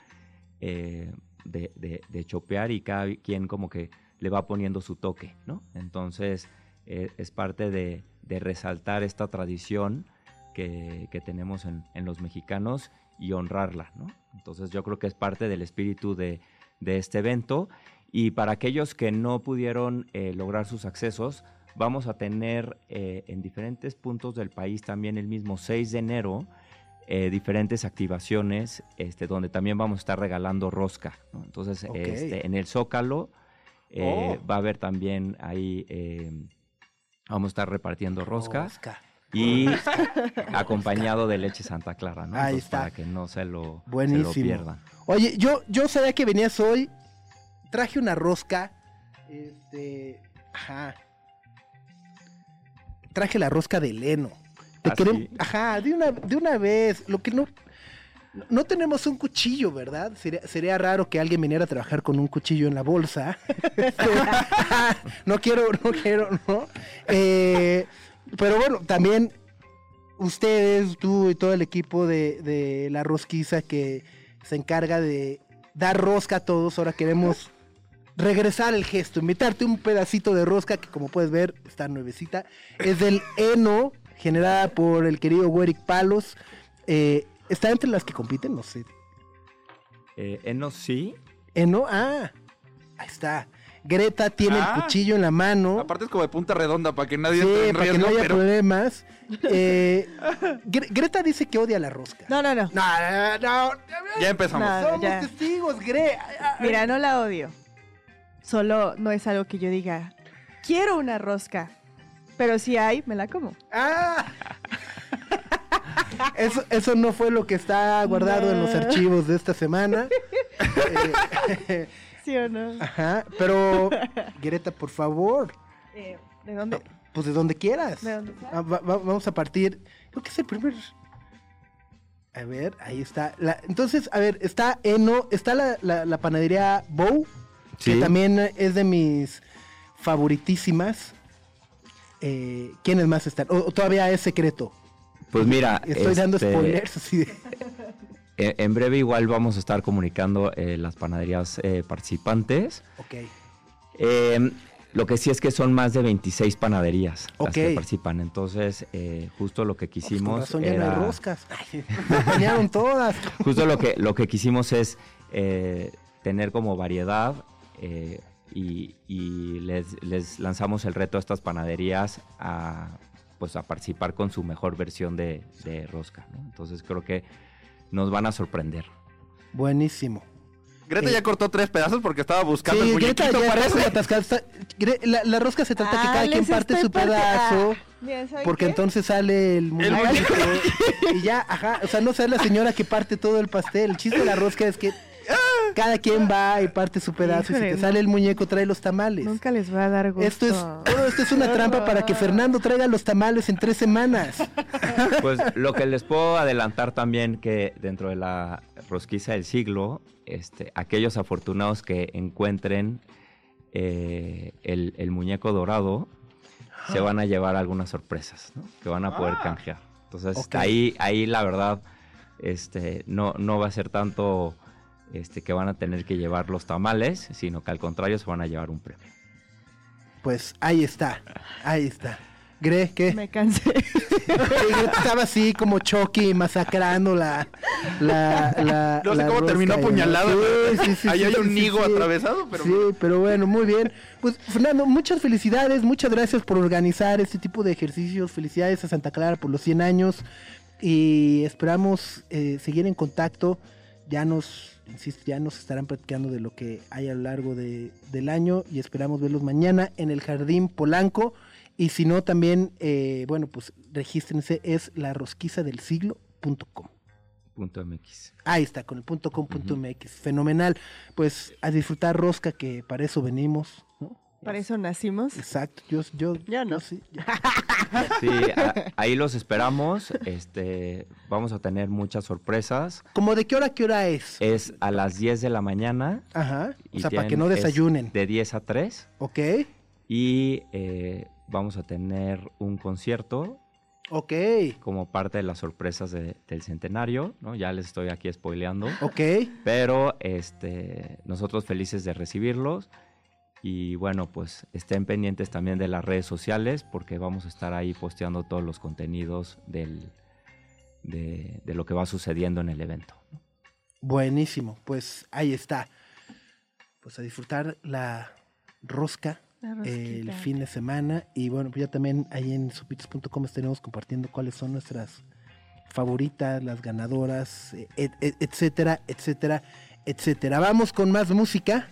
eh, de, de- de chopear y cada quien como que le va poniendo su toque, ¿no? Entonces, eh, es parte de, de resaltar esta tradición que, que tenemos en, en los mexicanos y honrarla, ¿no? Entonces, yo creo que es parte del espíritu de, de este evento. Y para aquellos que no pudieron eh, lograr sus accesos, vamos a tener eh, en diferentes puntos del país también el mismo 6 de enero eh, diferentes activaciones este, donde también vamos a estar regalando rosca. ¿no? Entonces, este, en el Zócalo Oh. va a haber también ahí, vamos a estar repartiendo roscas Rosca. y (laughs) acompañado de leche Santa Clara, ¿no? Ahí Entonces, está. Para que no se lo, se lo pierdan. Oye, yo, yo sabía que venías hoy. Traje una rosca. Este. Ajá. Traje la rosca de Leno. Te ¿Ah, querem- sí? Ajá, de una, de una vez. Lo que no. No tenemos un cuchillo, ¿verdad? Sería, raro que alguien viniera a trabajar con un cuchillo en la bolsa. (laughs) Este, no quiero, no quiero, ¿no? Eh, pero bueno, también ustedes, tú y todo el equipo de, de La Rosquiza que se encarga de dar rosca a todos. Ahora queremos regresar el gesto, invitarte un pedacito de rosca que como puedes ver está nuevecita. Es del Eno, generada por el querido Werick Palos. Eh, ¿Está entre las que compiten? No sé. Eh, Eno sí, Eno, ah, ahí está. Greta tiene Ah. el cuchillo en la mano. Aparte es como de punta redonda para que nadie Sí, entre en para que no haya pero problemas. (laughs) Eh, Gre- Greta dice que odia la rosca. No, no, no. No, no, no. ya empezamos. No. Somos ya. testigos, Gre. Mira, no la odio. Solo no es algo que yo diga, quiero una rosca. Pero si hay, me la como. Ah. Eso, eso no fue lo que está guardado en los archivos de esta semana. (laughs) Eh, ¿Sí o no? ajá, pero Greta, por favor, Eh, ¿De dónde? pues de donde quieras. ¿De dónde? Ah, va- va- vamos a partir. Creo que es el primer. A ver, ahí está. La- entonces, a ver, está Eno, está la, la- la panadería Bow, que también es de mis favoritísimas. Eh, ¿Quiénes más están? O, o todavía es secreto. Pues mira, Estoy dando este, spoilers. así de- (laughs) En breve igual vamos a estar comunicando eh, las panaderías eh, participantes. Ok. Eh, lo que sí es que son más de 26 panaderías las que participan. Entonces, eh, justo lo que Pues quisimos razón ya no era- roscas. (laughs) Me todas. (laughs) justo lo que lo que quisimos es eh, tener como variedad eh, y, y les, les lanzamos el reto a estas panaderías a pues a participar con su mejor versión de, de rosca. ¿no? Entonces creo que nos van a sorprender. Buenísimo. Greta Eh, ya cortó tres pedazos porque estaba buscando Sí, el Greta muñequito, ya parece. atascada, está- la, la rosca se trata que Ah, cada quien parte su pedazo. Ah, mira, ¿saben Porque qué? entonces sale el muñeco. y ya, ajá. O sea, no sea la señora que parte todo el pastel. El chiste de la rosca es que cada quien va y parte su pedazo. y si te no. sale el muñeco, trae los tamales. Nunca les va a dar gusto. Esto es, todo esto es una (laughs) trampa para que Fernando traiga los tamales en tres semanas. (laughs) Pues lo que les puedo adelantar también que dentro de la rosquiza del siglo, este, aquellos afortunados que encuentren eh, el, el muñeco dorado se van a llevar algunas sorpresas ¿no? que van a poder Ah. canjear. Entonces ahí, ahí la verdad este, no, no va a ser tanto este, que van a tener que llevar los tamales, sino que al contrario se van a llevar un premio. Pues ahí está, ahí está. Gre, ¿qué? Me cansé. (laughs) Estaba así como Chucky masacrando la. la, la No sé la cómo terminó apuñalado. Sí, sí, sí, (laughs) Ahí sí, hay un sí. atravesado, pero Sí, pero bueno, muy bien. Pues Fernando, muchas felicidades, muchas gracias por organizar este tipo de ejercicios. Felicidades a Santa Clara por los 100 años y esperamos eh, seguir en contacto. Ya nos, insisto, ya nos estarán platicando de lo que hay a lo largo de- del año y esperamos verlos mañana en el Jardín Polanco. Y si no, también, eh, bueno, pues regístrense, es la rosquiza del siglo.com. Punto MX. Ahí está, con el punto com punto MX. Fenomenal. Pues a disfrutar rosca, que para eso venimos. Para eso nacimos. Exacto, yo, yo, Yo no. sí, yo- (laughs) (laughs) Sí, a- ahí los esperamos. Este, vamos a tener muchas sorpresas. ¿Como de qué hora a qué hora es? Es a las 10 de la mañana. Ajá, o sea, para que no es desayunen, De 10 a 3. ¿ok? Y eh, vamos a tener un concierto Ok, como parte de las sorpresas de- del centenario, ¿no? Ya les estoy aquí spoileando. ok. Pero este, nosotros felices de recibirlos. Y bueno, pues estén pendientes también de las redes sociales porque vamos a estar ahí posteando todos los contenidos del, de, de lo que va sucediendo en el evento. Buenísimo, pues ahí está. Pues a disfrutar la rosca La el fin de semana. Y bueno, pues ya también ahí en supitos.com estaremos compartiendo cuáles son nuestras favoritas, las ganadoras, et- et- etcétera, etcétera, etcétera. Vamos con más música.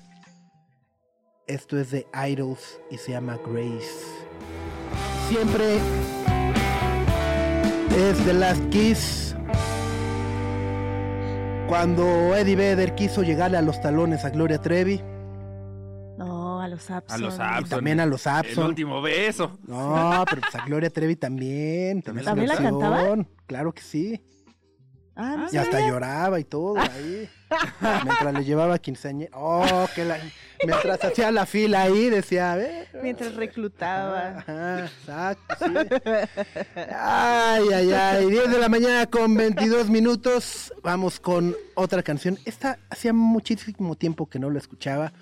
Esto es de Idols y se llama Grace. Siempre es The Last Kiss. Cuando Eddie Vedder quiso llegarle a los talones a Gloria Trevi No, a los apps. A los y Abson. también a los El Abson. último beso. No, pero pues a Gloria Trevi también. ¿También su ¿También la cantaba? Claro que sí. Ah, no Y hasta lloraba y todo ahí. Mientras le llevaba quinceañera. Oh, que la... Mientras hacía la fila ahí, decía, a ver. Mientras reclutaba. Ajá, exacto, sí. Ay, ay, ay. 10 de la mañana con 22 minutos. Vamos con otra canción. Esta hacía muchísimo tiempo que no la escuchaba.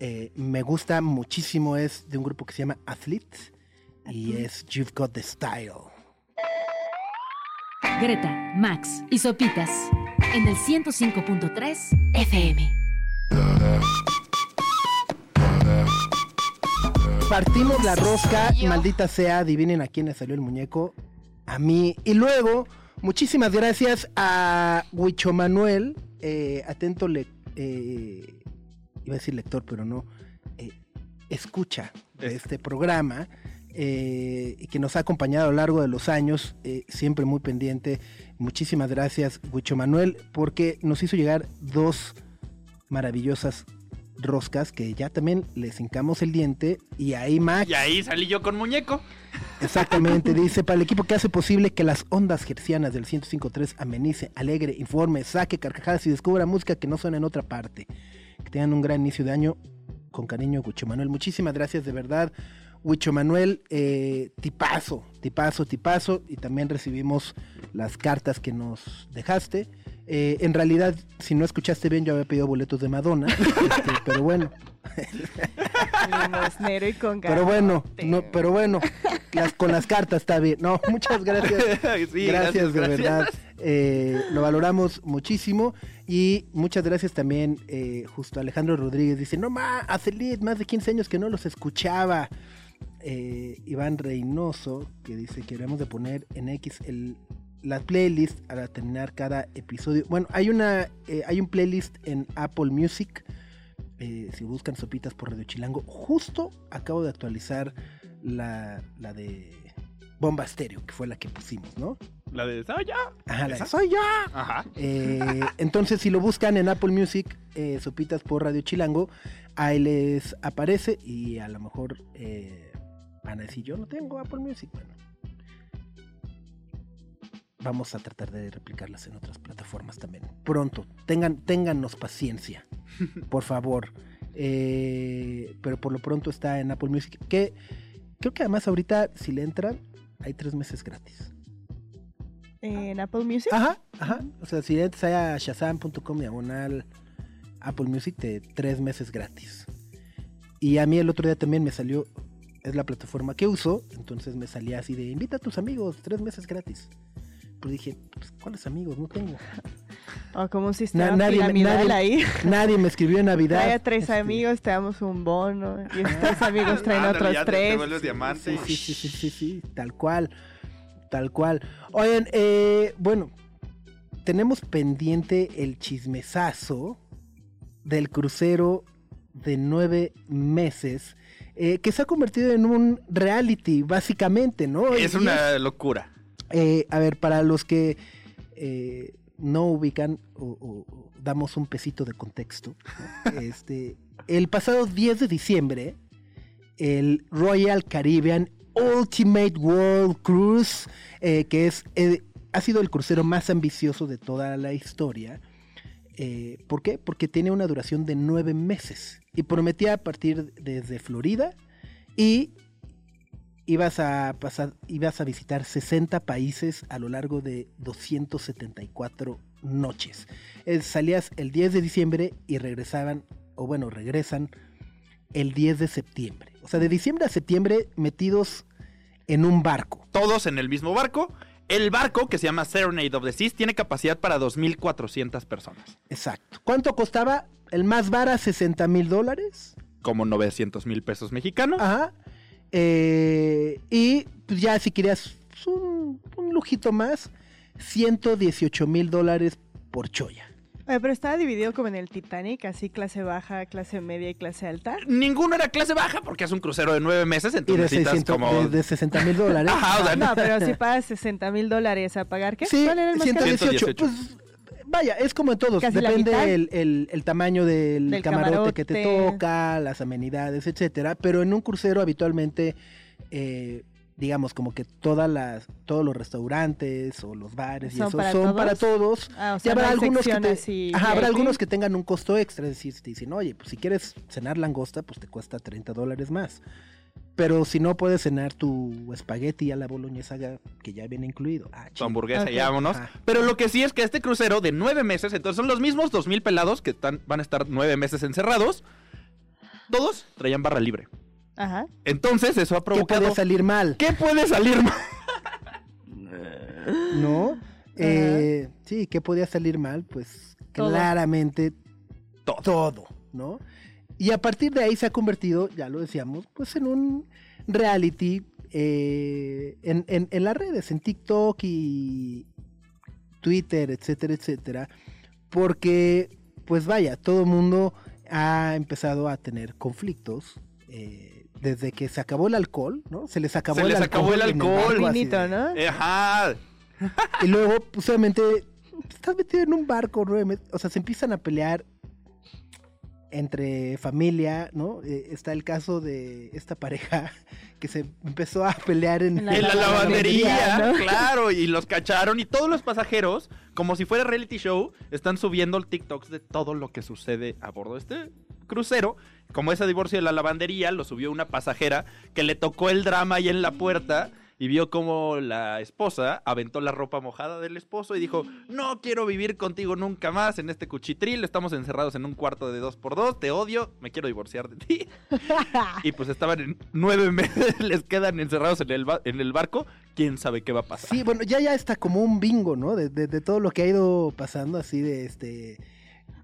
Eh, me gusta muchísimo. Es de un grupo que se llama Athlete. Y es You've Got the Style. Greta, Max y Sopitas en el 105.3 FM. Partimos la rosca, maldita sea, adivinen a quién le salió el muñeco. A mí. Y luego, muchísimas gracias a Huicho Manuel, eh, atento le, eh, iba a decir lector, pero no, eh, escucha de este programa. eh, y que nos ha acompañado a lo largo de los años, eh, siempre muy pendiente. Muchísimas gracias, Huicho Manuel, porque nos hizo llegar dos maravillosas roscas que ya también les hincamos el diente y ahí Max Y ahí salí yo con muñeco. exactamente dice para el equipo que hace posible que las ondas gercianas del 105.3 amenice, alegre, informe, saque carcajadas y descubra música que no suena en otra parte. Que tengan un gran inicio de año con cariño Huicho Manuel. Muchísimas gracias de verdad. Huicho Manuel, eh, tipazo, tipazo, tipazo. Y también recibimos las cartas que nos dejaste. Eh, en realidad, si no escuchaste bien, yo había pedido boletos de Madonna. (laughs) este, pero bueno, Limosnero y con pero bueno, no, pero bueno, las, con las cartas está bien. No, muchas gracias. (laughs) Sí, gracias, de verdad. Eh, lo valoramos muchísimo. Y muchas gracias también, eh, justo Alejandro Rodríguez dice, no ma, hace más de 15 años que no los escuchaba. Eh, Iván Reynoso, que dice que debemos de poner en X el, la playlist para terminar cada episodio. Bueno, hay una, eh, hay un playlist en Apple Music. eh, si buscan sopitas por Radio Chilango, justo acabo de actualizar la, la de Bomba Stereo, que fue la que pusimos, ¿no? La de ¿Soy yo? Ajá, la de soy yo. Ajá. Eh, (laughs) entonces, si lo buscan en Apple Music, eh, Sopitas por Radio Chilango, ahí les aparece y a lo mejor eh, van a decir, yo no tengo Apple Music. Bueno, vamos a tratar de replicarlas en otras plataformas también. Pronto, tengan, téngannos paciencia, (laughs) por favor. Eh, pero por lo pronto está en Apple Music, que creo que además ahorita, si le entran, hay tres meses gratis. En Apple Music. Ajá, ajá. O sea, si entras a shazam.com diagonal Apple Music de tres meses gratis. Y a mí el otro día también me salió, es la plataforma que uso, entonces me salía así de invita a tus amigos, tres meses gratis. Pues dije, pues, ¿cuáles amigos? No tengo. (laughs) O como un sistema nadie ahí. (laughs) Nadie me escribió en Navidad. Trae a tres Este, amigos, te damos un bono. Y (laughs) esos tres amigos traen Ándale, otros ya te- te tres. vuelves diamante. Sí, sí, sí, sí, sí, tal cual, tal cual. Oigan, eh, bueno, tenemos pendiente el chismesazo del crucero de nueve meses, eh, que se ha convertido en un reality, básicamente, ¿no? Es Y una locura. eh, a ver, para los que eh, no ubican o, o- o damos un pesito de contexto, ¿no? (laughs) este, el pasado 10 de diciembre, el Royal Caribbean Ultimate World Cruise, que es, ha sido el crucero más ambicioso de toda la historia, eh, ¿Por qué? Porque tiene una duración de nueve meses y prometía partir desde Florida y ibas a pasar, ibas a visitar 60 países a lo largo de 274 noches. Eh, salías el 10 de diciembre y regresaban, o bueno, regresan el 10 de septiembre. O sea, de diciembre a septiembre metidos en un barco. Todos en el mismo barco. El barco, que se llama Serenade of the Seas, tiene capacidad para 2.400 personas. Exacto. ¿Cuánto costaba? El más barato, 60 mil dólares. Como 900 mil pesos mexicanos. Ajá. Eh, y pues ya si querías un, un lujito más, 118 mil dólares por choya. Pero estaba dividido como en el Titanic, así clase baja, clase media y clase alta. Ninguno era clase baja porque es un crucero de nueve meses, Y entonces de, necesitas 600, como... de, de 60 mil dólares. (laughs) Ajá, o sea, No, pero si pagas 60 mil dólares a pagar, ¿qué? Sí, ¿Cuál era el más caro? 118. 118. Pues vaya, es como en todos. Casi la mitad. Depende el, el- el tamaño del, Del camarote, que te camarote. toca, las amenidades, etcétera. Pero en un crucero habitualmente, eh, digamos, como que todas las, todos los restaurantes o los bares y ¿Son eso para son todos? para todos. Ah, o Y sea, habrá no algunos que te- Ajá, habrá algunos que tengan un costo extra, es decir, te dicen, oye, pues si quieres cenar langosta, pues te cuesta 30 dólares más. Pero si no puedes cenar tu espagueti a la boloñesa que ya viene incluido. Ah, tu hamburguesa, Ok. ya vámonos. Ajá. Pero lo que sí es que este crucero de nueve meses, entonces son los mismos 2.000 pelados que están, van a estar nueve meses encerrados. Todos traían barra libre. Ajá. Entonces eso ha ¿Qué provocado... puede salir mal? ¿Qué puede salir mal? (laughs) ¿No? Eh, sí, ¿qué podía salir mal? Pues Todo. claramente Todo. todo, ¿no? Y a partir de ahí se ha convertido, ya lo decíamos, pues en un reality eh, en, en- en las redes, en TikTok y Twitter, etcétera, etcétera, porque, pues vaya, todo el mundo ha empezado a tener conflictos. eh, desde que se acabó el alcohol, ¿no? Se les acabó Se el les alcohol. acabó el alcohol. Vinito, de- ¿no? Ajá. y luego, pues obviamente, estás metido en un barco meses. O sea, se empiezan a pelear entre familia, ¿no? Eh, está el caso de esta pareja (laughs) que se empezó a pelear en, En la En la lavandería, lavandería, ¿no? (laughs) claro, y los cacharon. Y todos los pasajeros, como si fuera reality show, están subiendo el TikToks de todo lo que sucede a bordo de este crucero. Como ese divorcio de la lavandería, lo subió una pasajera que le tocó el drama ahí en la puerta y vio como la esposa aventó la ropa mojada del esposo y dijo, no quiero vivir contigo nunca más en este cuchitril, estamos encerrados en un cuarto de dos por dos, te odio, me quiero divorciar de ti. (laughs) y pues estaban en nueve meses, (laughs) les quedan encerrados en el, ba- en el barco, quién sabe qué va a pasar. Sí, bueno, ya ya está como un bingo, ¿no? De, de- de todo lo que ha ido pasando, así de este.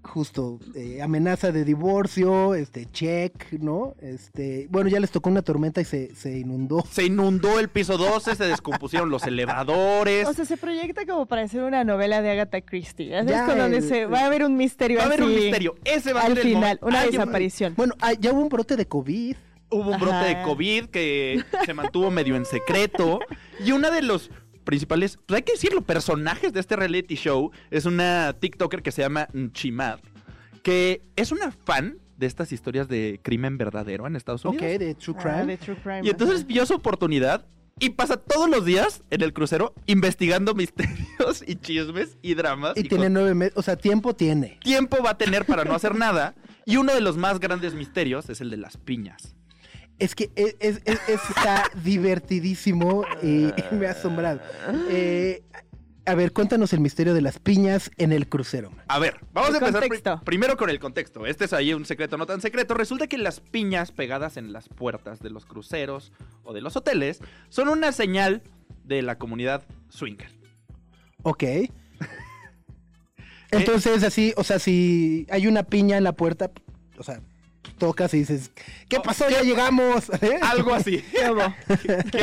Justo, eh, amenaza de divorcio, este, check, ¿no? Este, bueno, ya les tocó una tormenta y se, se inundó. Se inundó el piso 12, se descompusieron los elevadores. O sea, se proyecta como para hacer una novela de Agatha Christie. ¿ya ¿Sabes? Ya, Con donde el- se va a haber un misterio va a haber un misterio. Ese va a Al ser el final, momento. una Ay, desaparición. Bueno, ah, ya hubo un brote de COVID. Hubo un brote de. COVID que se mantuvo medio en secreto. Y una de los principales, pues hay que decirlo, personajes de este reality show es una TikToker que se llama Nchimad, que es una fan de estas historias de crimen verdadero en Estados Ok, Unidos. de True Ah, Crime. de True Crime. Y entonces ajá. vio su oportunidad y pasa todos los días en el crucero investigando (laughs) misterios y chismes y dramas. Y y tiene con- nueve meses, o sea, tiempo tiene. tiempo va a tener para no hacer nada. Y uno de los más grandes misterios es el de las piñas. Es que es, es- es- es- está (laughs) divertidísimo y me ha asombrado. Eh, a ver, cuéntanos el misterio de las piñas en el crucero. A ver, vamos El a empezar primero con el contexto. Este es ahí un secreto no tan secreto. Resulta que las piñas pegadas en las puertas de los cruceros o de los hoteles son una señal de la comunidad swinger. Ok. (laughs) Entonces, así, o sea, si hay una piña en la puerta, o sea, tocas y dices, ¿qué pasó? ¿qué- Ya llegamos. (laughs) ¿Eh? Algo así. (laughs) ¿Qué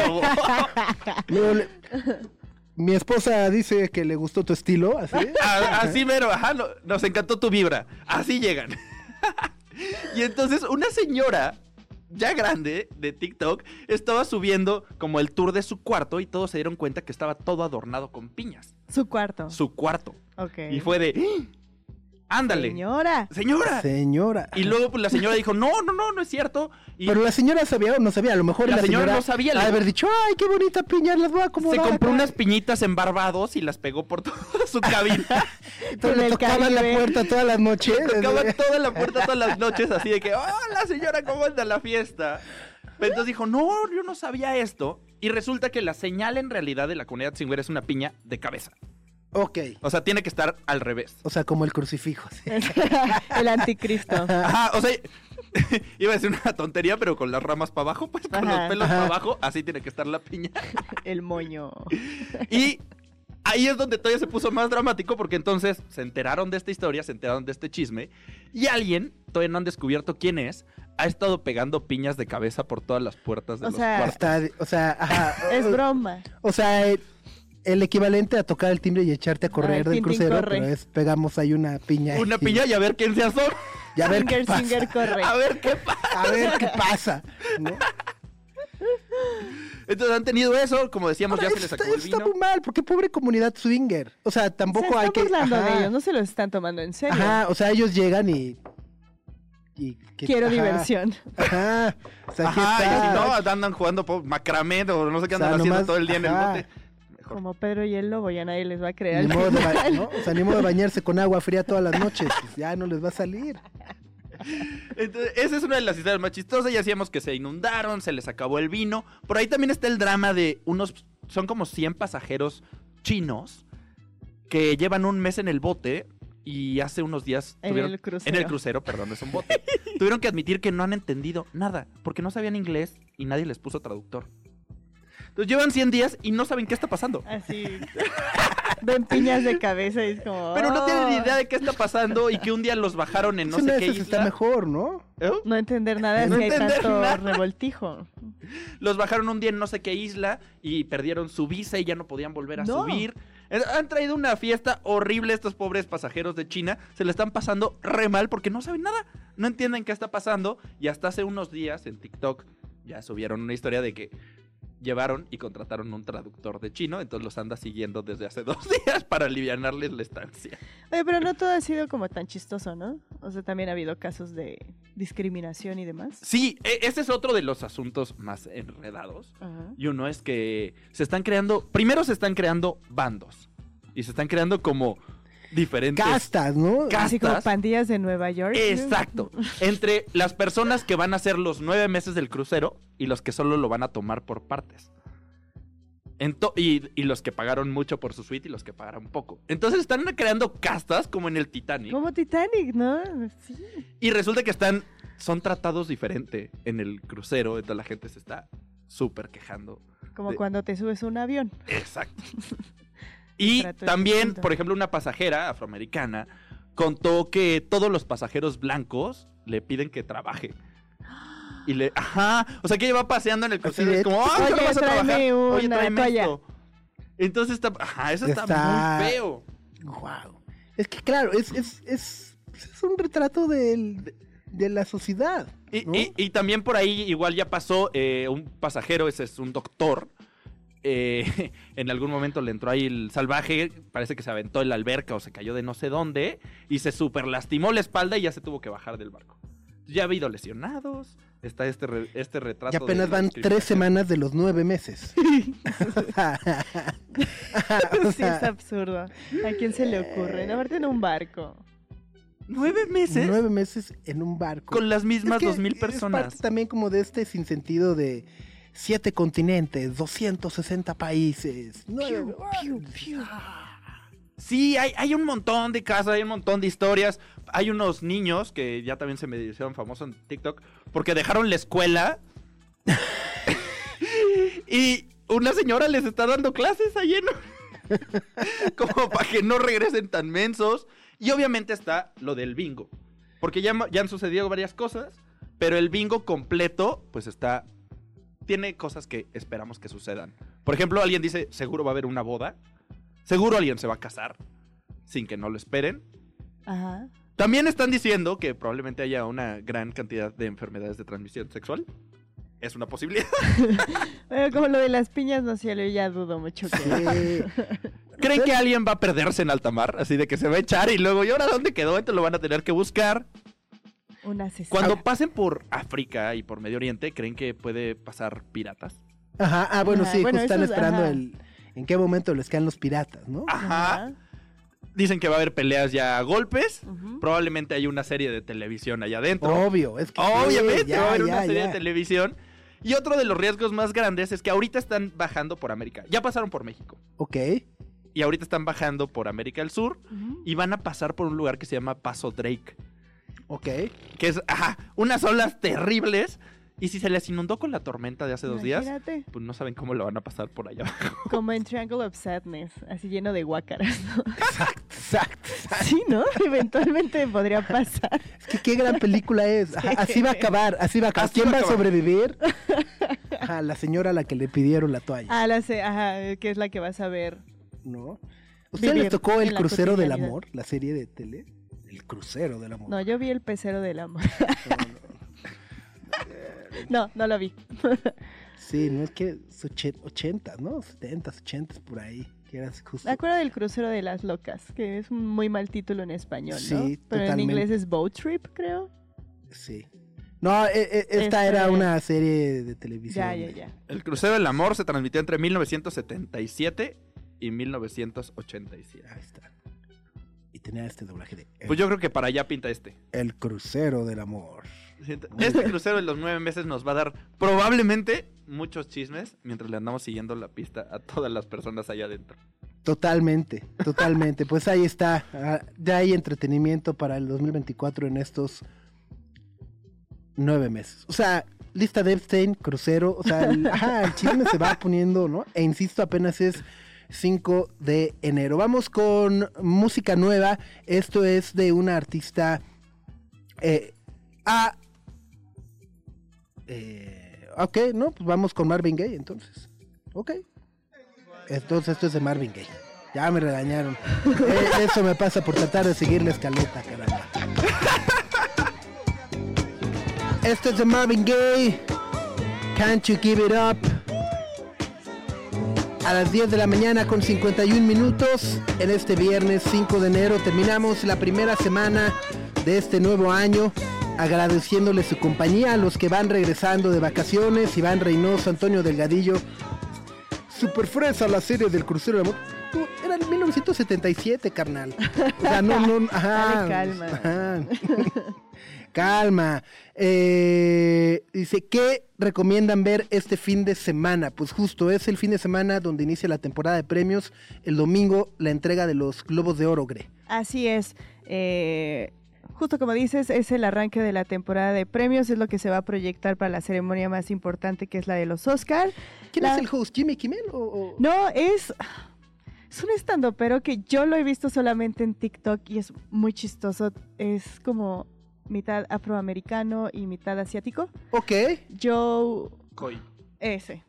hubo? (laughs) Luego le- Mi esposa dice que le gustó tu estilo, así. A- Así mero, ajá, no- nos encantó tu vibra. Así llegan. y entonces una señora ya grande de TikTok estaba subiendo como el tour de su cuarto y todos se dieron cuenta que estaba todo adornado con piñas. Su cuarto. Su cuarto. Ok. Y fue de, ¡Ah! Ándale, Señora. señora. Señora. Y luego pues, la señora dijo, no, no, no, no es cierto. Y Pero la señora sabía o no sabía, a lo mejor La la, señora no sabía, ha de le- haber dicho, ay, qué bonita piña, las voy a se acomodar. compró acá". unas piñitas en Barbados y las pegó por toda (laughs) su cabina. (laughs) Pero en le tocaban la puerta todas las noches. Tocaba así. toda la puerta todas las (laughs) noches así de que, hola señora, ¿cómo anda la fiesta? Pero entonces dijo, no, yo no sabía esto. Y resulta que la señal en realidad de la comunidad swinger es una piña de cabeza. Ok. O sea, tiene que estar al revés. O sea, como el crucifijo. sí. (laughs) el anticristo. Ajá, o sea, (laughs) iba a decir una tontería, pero con las ramas para abajo, pues con Ajá. los pelos para abajo, así tiene que estar la piña. (laughs) El moño. Y ahí es donde todavía se puso más dramático porque entonces se enteraron de esta historia, se enteraron de este chisme y alguien, todavía no han descubierto quién es, ha estado pegando piñas de cabeza por todas las puertas de O los sea, cuartos. Está, o sea, ajá. Es broma. O sea, el, equivalente a tocar el timbre y echarte a correr Ah, del tin, tin, crucero, corre. pero es pegamos ahí una piña. Una y- piña y a ver quién se asoma. y a ver qué Singer, pasa. singer, corre. A ver qué pasa. A ver qué pasa. ¿no? Entonces han tenido eso, como decíamos, Ahora, ya se les está, acabó el está vino. muy mal, porque pobre comunidad swinger. O sea, tampoco se hay están que. de ellos, no se los están tomando en serio. Ajá, o sea, ellos llegan y. y que- Quiero ajá, diversión. Ajá. O sea, aquí Ajá, y está. si no, andan jugando macramé o no sé qué O sea, andan haciendo nomás- todo el día en el bote. Mejor. Como Pedro y el lobo, ya nadie les va a creer. Ni (laughs) modo, de ba- final. ¿no? O sea, ni modo de bañarse con agua fría todas las noches. Pues ya no les va a salir. Entonces, esa es una de las historias más chistosas. Ya decíamos que se inundaron, se les acabó el vino. Por ahí también está el drama de unos. Son como 100 pasajeros chinos que llevan un mes en el bote y hace unos días. En tuvieron- el crucero. En el crucero, perdón, es un bote. tuvieron que admitir que no han entendido nada porque no sabían inglés y nadie les puso traductor. Entonces llevan 100 días y no saben qué está pasando. Así. (laughs) Ven piñas de cabeza y es como. Pero no tienen ni idea de qué está pasando y que un día los bajaron en no sé qué esas está isla. mejor, ¿no? ¿Eh? No entender nada No si hay tanto nada. revoltijo. Los bajaron un día en no sé qué isla y perdieron su visa y ya no podían volver a No. subir. Eh, Han traído una fiesta horrible estos pobres pasajeros de China. Se le están pasando re mal porque no saben nada. No entienden qué está pasando. Y hasta hace unos días en TikTok ya subieron una historia de que llevaron y contrataron un traductor de chino. Entonces los anda siguiendo desde hace (laughs) dos días para aliviarles la estancia. Oye, pero no todo ha sido como tan chistoso, ¿no? O sea, también ha habido casos de discriminación y demás. Sí, e- ese es otro de los asuntos más enredados. Ajá. Y uno es que se están creando, primero se están creando bandos. Y se están creando como diferentes... Castas, ¿no? Ca- Así como castas. pandillas de Nueva York. ¿no? Exacto. Entre las personas que van a hacer los nueve meses del crucero y los que solo lo van a tomar por partes. Ento- y, y los que pagaron mucho por su suite y los que pagaron poco. Entonces están creando castas como en el Titanic. Como Titanic, ¿no? Sí. Y resulta que están, son tratados diferente en el crucero. Entonces la gente se está súper quejando. Como De- cuando te subes a un avión. Exacto. (laughs) Y también, distinto. por ejemplo, una pasajera afroamericana contó que todos los pasajeros blancos le piden que trabaje. Y le, ajá, o sea que ella va paseando en el crucero es como, ¡ay, "Oye, ¿qué vas a tráeme trabajar? Oye, una tráeme toalla". esto. Entonces está, ajá, eso está, Está- muy feo. Wow. Es que claro, es, es, es, es un retrato del- de, de la sociedad. Y- y también por ahí igual ya pasó eh, un pasajero, ese es un doctor. Eh, (laughs) en algún momento le entró ahí el salvaje, parece que se aventó en la alberca o se cayó de no sé dónde y se super lastimó la espalda y ya se tuvo que bajar del barco. Ya ha habido lesionados, está este, re- este retrato. Y apenas van tres semanas de los nueve meses. (laughs) (laughs) Sí, es absurdo. ¿A quién se le ocurre? No, Aparte en un barco. ¿Nueve meses? Nueve meses en un barco. Con las mismas Es que dos mil Es personas. parte también como de este sinsentido de siete continentes, 260 países. nueve- Piu, piu, piu. Sí, hay, hay un montón de casos, hay un montón de historias. Hay unos niños que ya también se me hicieron famosos en TikTok porque dejaron la escuela (laughs) y una señora les está dando clases ahí en... (laughs) como para que no regresen tan mensos. Y obviamente está lo del bingo. Porque ya, ya han sucedido varias cosas, pero el bingo completo, pues está. Tiene cosas que esperamos que sucedan. Por ejemplo, alguien dice: seguro va a haber una boda. Seguro alguien se va a casar. Sin que no lo esperen. Ajá. También están diciendo que probablemente haya una gran cantidad de enfermedades de transmisión sexual. Es una posibilidad. (laughs) Bueno, como lo de las piñas, no sé, yo ya dudo mucho que... Sí. ¿Creen que alguien va a perderse en alta mar? Así de que se va a echar y luego, ¿y ahora dónde quedó? Entonces lo van a tener que buscar. Un asesino. Cuando pasen por África y por Medio Oriente, ¿creen que puede pasar piratas? Ajá, ah, bueno, Ajá, sí, bueno, están esperando ajá. el en qué momento les caen los piratas, ¿no? Ajá. Dicen que va a haber peleas ya a golpes. Probablemente hay una serie de televisión allá adentro. Obvio, es que sí, Obviamente ya, va a haber una serie ya. de televisión. Y otro de los riesgos más grandes es que ahorita están bajando por América. Ya pasaron por México. Ok. Y ahorita están bajando por América del Sur. Y van a pasar por un lugar que se llama Paso Drake. Ok. Que es, ajá, unas olas terribles. Y si se les inundó con la tormenta de hace dos días, pues no saben cómo lo van a pasar por allá. como en Triangle of Sadness, así lleno de guácaras. ¿no? Exacto, exacto. Sí, ¿no? Eventualmente podría pasar. Es que qué gran película es. Ajá, así va a acabar, así va a acabar. Así ¿Quién va a a acabar. sobrevivir? Ajá, la señora a la que le pidieron la toalla, Ah, la sé, ajá, que es la que vas a ver. ¿no? ¿Ustedes les tocó El Crucero del. Amor, la serie de tele? El Crucero del Amor. No, yo vi el pecero del amor. (laughs) No, no lo vi. Sí, no es que es 80, ¿no? 70, 80 por ahí. Que era justo. Me acuerdo del crucero de las locas, que es un muy mal título en español, ¿no? Sí, Pero en inglés es Boat Trip, creo. Sí. No, e- e- esta era es- una serie de televisión. Ya, ya, ya. El Crucero del Amor se transmitió entre 1977 y 1987. Ahí está. Tenía este doblaje de El, Pues yo creo que para allá pinta este. El Crucero del Amor. Este crucero de los nueve meses nos va a dar probablemente muchos chismes mientras le andamos siguiendo la pista a todas las personas allá adentro. Totalmente, totalmente. Pues ahí está. Ah, Ya hay entretenimiento para el 2024 en estos nueve meses. O sea, lista de Epstein, crucero. O sea, el, ajá, el chisme se va poniendo, ¿no? E insisto, apenas es 5 de enero. Vamos con música nueva. Esto es de una artista. Eh, ah, eh, ok, no, pues vamos con Marvin Gaye entonces. Ok. Entonces esto es de Marvin Gaye. Ya me regañaron. (laughs) Eh, eso me pasa por tratar de seguir la escaleta, caramba. (laughs) Esto es de Marvin Gaye. Can't you give it up? A las 10 de la mañana con 51 minutos en este viernes 5 de enero terminamos la primera semana de este nuevo año agradeciéndole su compañía a los que van regresando de vacaciones, Iván Reynoso, Antonio Delgadillo, Super fresa la serie del crucero de amor. Tú, Era en 1977, carnal. O sea, no, no, (laughs) ajá. Dale calma. ajá. Calma. Eh, dice, ¿qué recomiendan ver este fin de semana? Pues justo es el fin de semana donde inicia la temporada de premios. El domingo, la entrega de los Globos de Oro, Gre. Así es. eh, justo como dices, es el arranque de la temporada de premios, es lo que se va a proyectar para la ceremonia más importante que es la de los Oscar. ¿Quién La- es el host? ¿Jimmy Kimmel o...? o- No, es... Es un estando, pero que yo lo he visto solamente en TikTok y es muy chistoso. Es como mitad afroamericano y mitad asiático. Ok. Joe... Coy. Ese.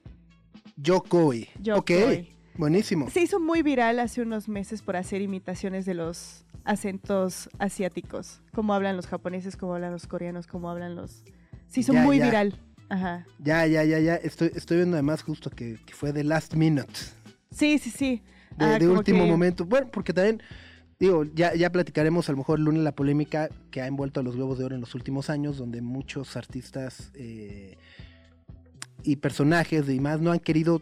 Yokoi. Joe ok. Coy. Buenísimo. Se hizo muy viral hace unos meses por hacer imitaciones de los acentos asiáticos. Cómo hablan los japoneses, cómo hablan los coreanos, cómo hablan los... Se hizo Ya, muy ya. viral. Ajá. Ya, ya, ya, ya. Estoy, estoy viendo además justo que, que fue de last minute. Sí, sí, sí. De, Ah, de último que- momento. Bueno, porque también, digo, ya, ya platicaremos a lo mejor el lunes la polémica que ha envuelto a los Globos de Oro en los últimos años, donde muchos artistas eh, y personajes y más no han querido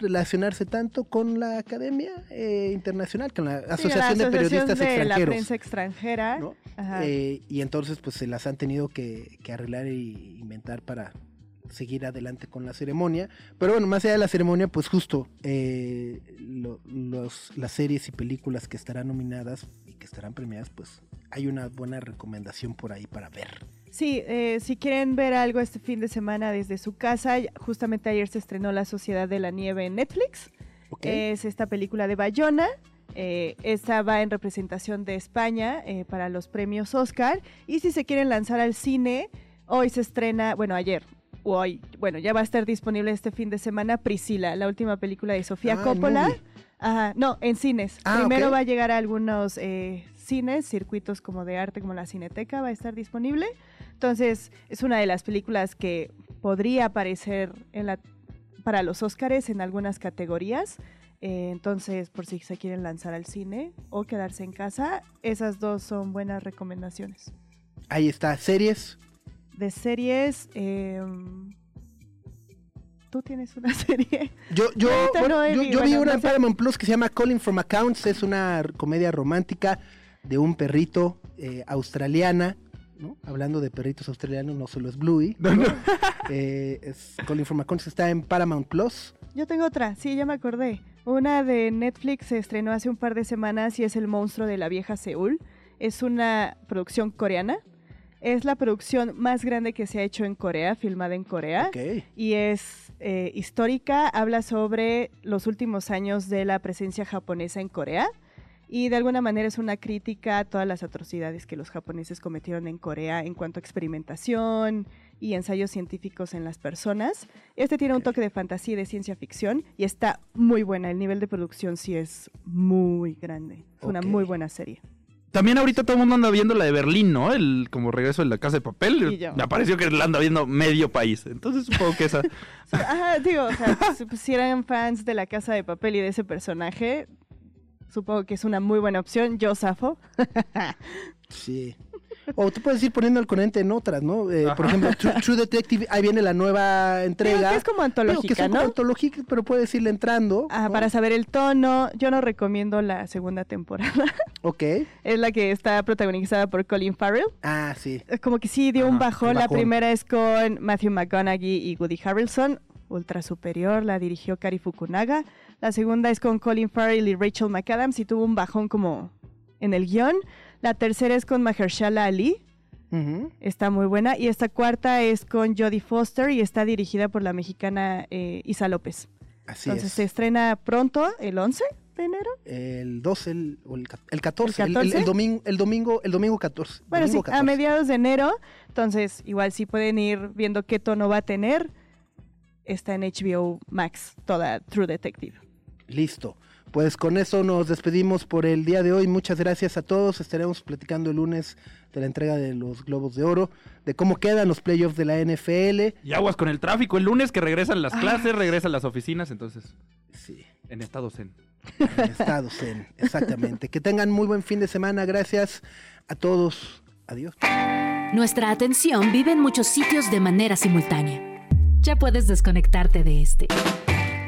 relacionarse tanto con la Academia eh, Internacional, con la Sí, la Asociación de Periodistas de la Extranjeros. prensa extranjera. ¿no? Ajá. Eh, y entonces pues se las han tenido que, que arreglar e inventar para seguir adelante con la ceremonia. Pero bueno, más allá de la ceremonia, pues justo eh, lo- los, las series y películas que estarán nominadas y que estarán premiadas, pues hay una buena recomendación por ahí para ver. Sí, eh, si quieren ver algo este fin de semana desde su casa, justamente ayer se estrenó La Sociedad de la Nieve en Netflix. ¿ok? Es esta película de Bayona. Eh, esta va en representación de España eh, para los premios Oscar. Y si se quieren lanzar al cine, hoy se estrena, bueno, ayer, hoy, bueno, ya va a estar disponible este fin de semana Priscila, la última película de Sofía Ah, Coppola. Ajá, no, en cines. Ah, Primero va a llegar a algunos eh, cines, circuitos como de arte, como la Cineteca, va a estar disponible. Entonces, es una de las películas que podría aparecer en la, para los Óscares en algunas categorías. Eh, entonces, por si se quieren lanzar al cine o quedarse en casa, esas dos son buenas recomendaciones. Ahí está, series. De series, eh, tú tienes una (laughs) serie. Yo, yo, bueno, no yo, vi- yo vi bueno, una no en sé. Paramount Plus que se llama Calling from Accounts. Es una comedia romántica de un perrito eh, australiana. ¿no? Hablando de perritos australianos, no solo es Bluey. ¿no? (laughs) Eh, es Calling from Accounts está en Paramount Plus. Yo tengo otra, sí, ya me acordé. Una de Netflix se estrenó hace un par de semanas y es El monstruo de la vieja Seúl. Es una producción coreana. Es la producción más grande que se ha hecho en Corea, filmada en Corea. Ok. Y es eh, histórica, habla sobre los últimos años de la presencia japonesa en Corea. Y de alguna manera es una crítica a todas las atrocidades que los japoneses cometieron en Corea en cuanto a experimentación y ensayos científicos en las personas. Este tiene un toque de fantasía y de ciencia ficción y está muy buena. El nivel de producción sí es muy grande. Es una muy buena serie. También ahorita todo el mundo anda viendo la de Berlín, ¿no? El como regreso de la casa de papel. Y yo. Me pareció que la anda viendo medio país. Entonces supongo que esa. (laughs) Ajá, digo, o sea, si- pues, si eran fans de la casa de papel y de ese personaje, supongo que es una muy buena opción. Yo zafo. Sí. O tú puedes ir poniendo el corriente en otras, ¿no? Eh, por ejemplo, True, True Detective, ahí viene la nueva Creo entrega. que es como Digo que antológica, son como ¿no? antológicas, pero puedes irle entrando. Ajá, ¿no? para saber el tono. Yo no recomiendo la segunda temporada. Ok. (laughs) es la que está protagonizada por Colin Farrell. Ah, sí. Es Como que sí dio un bajón. un La primera es con Matthew McConaughey y Woody Harrelson. Ultra superior, la dirigió Kari Fukunaga. La segunda es con Colin Farrell y Rachel McAdams y tuvo un bajón como en el guion. La tercera es con Mahershala Ali. Está muy buena. Y esta cuarta es con Jodie Foster y está dirigida por la mexicana eh, Isa López. Así Entonces es. se estrena pronto, el 11 de enero. El 12, el, el, el 14, el, ¿El el- el 14? domingo, el domingo, el domingo 14. Bueno, sí, a 14. mediados de enero. Entonces, igual sí pueden ir viendo qué tono va a tener. Está en HBO Max, toda True Detective. Listo. Pues con eso nos despedimos por el día de hoy. Muchas gracias a todos. Estaremos platicando el lunes de la entrega de los Globos de Oro, de cómo quedan los playoffs de la NFL. Y aguas con el tráfico. El lunes que regresan Ah. las clases, regresan las oficinas. Entonces, Sí, en estado zen. en Estados Zen, exactamente. Que tengan muy buen fin de semana. Gracias a todos. Adiós. Nuestra atención vive en muchos sitios de manera simultánea. Ya puedes desconectarte de este.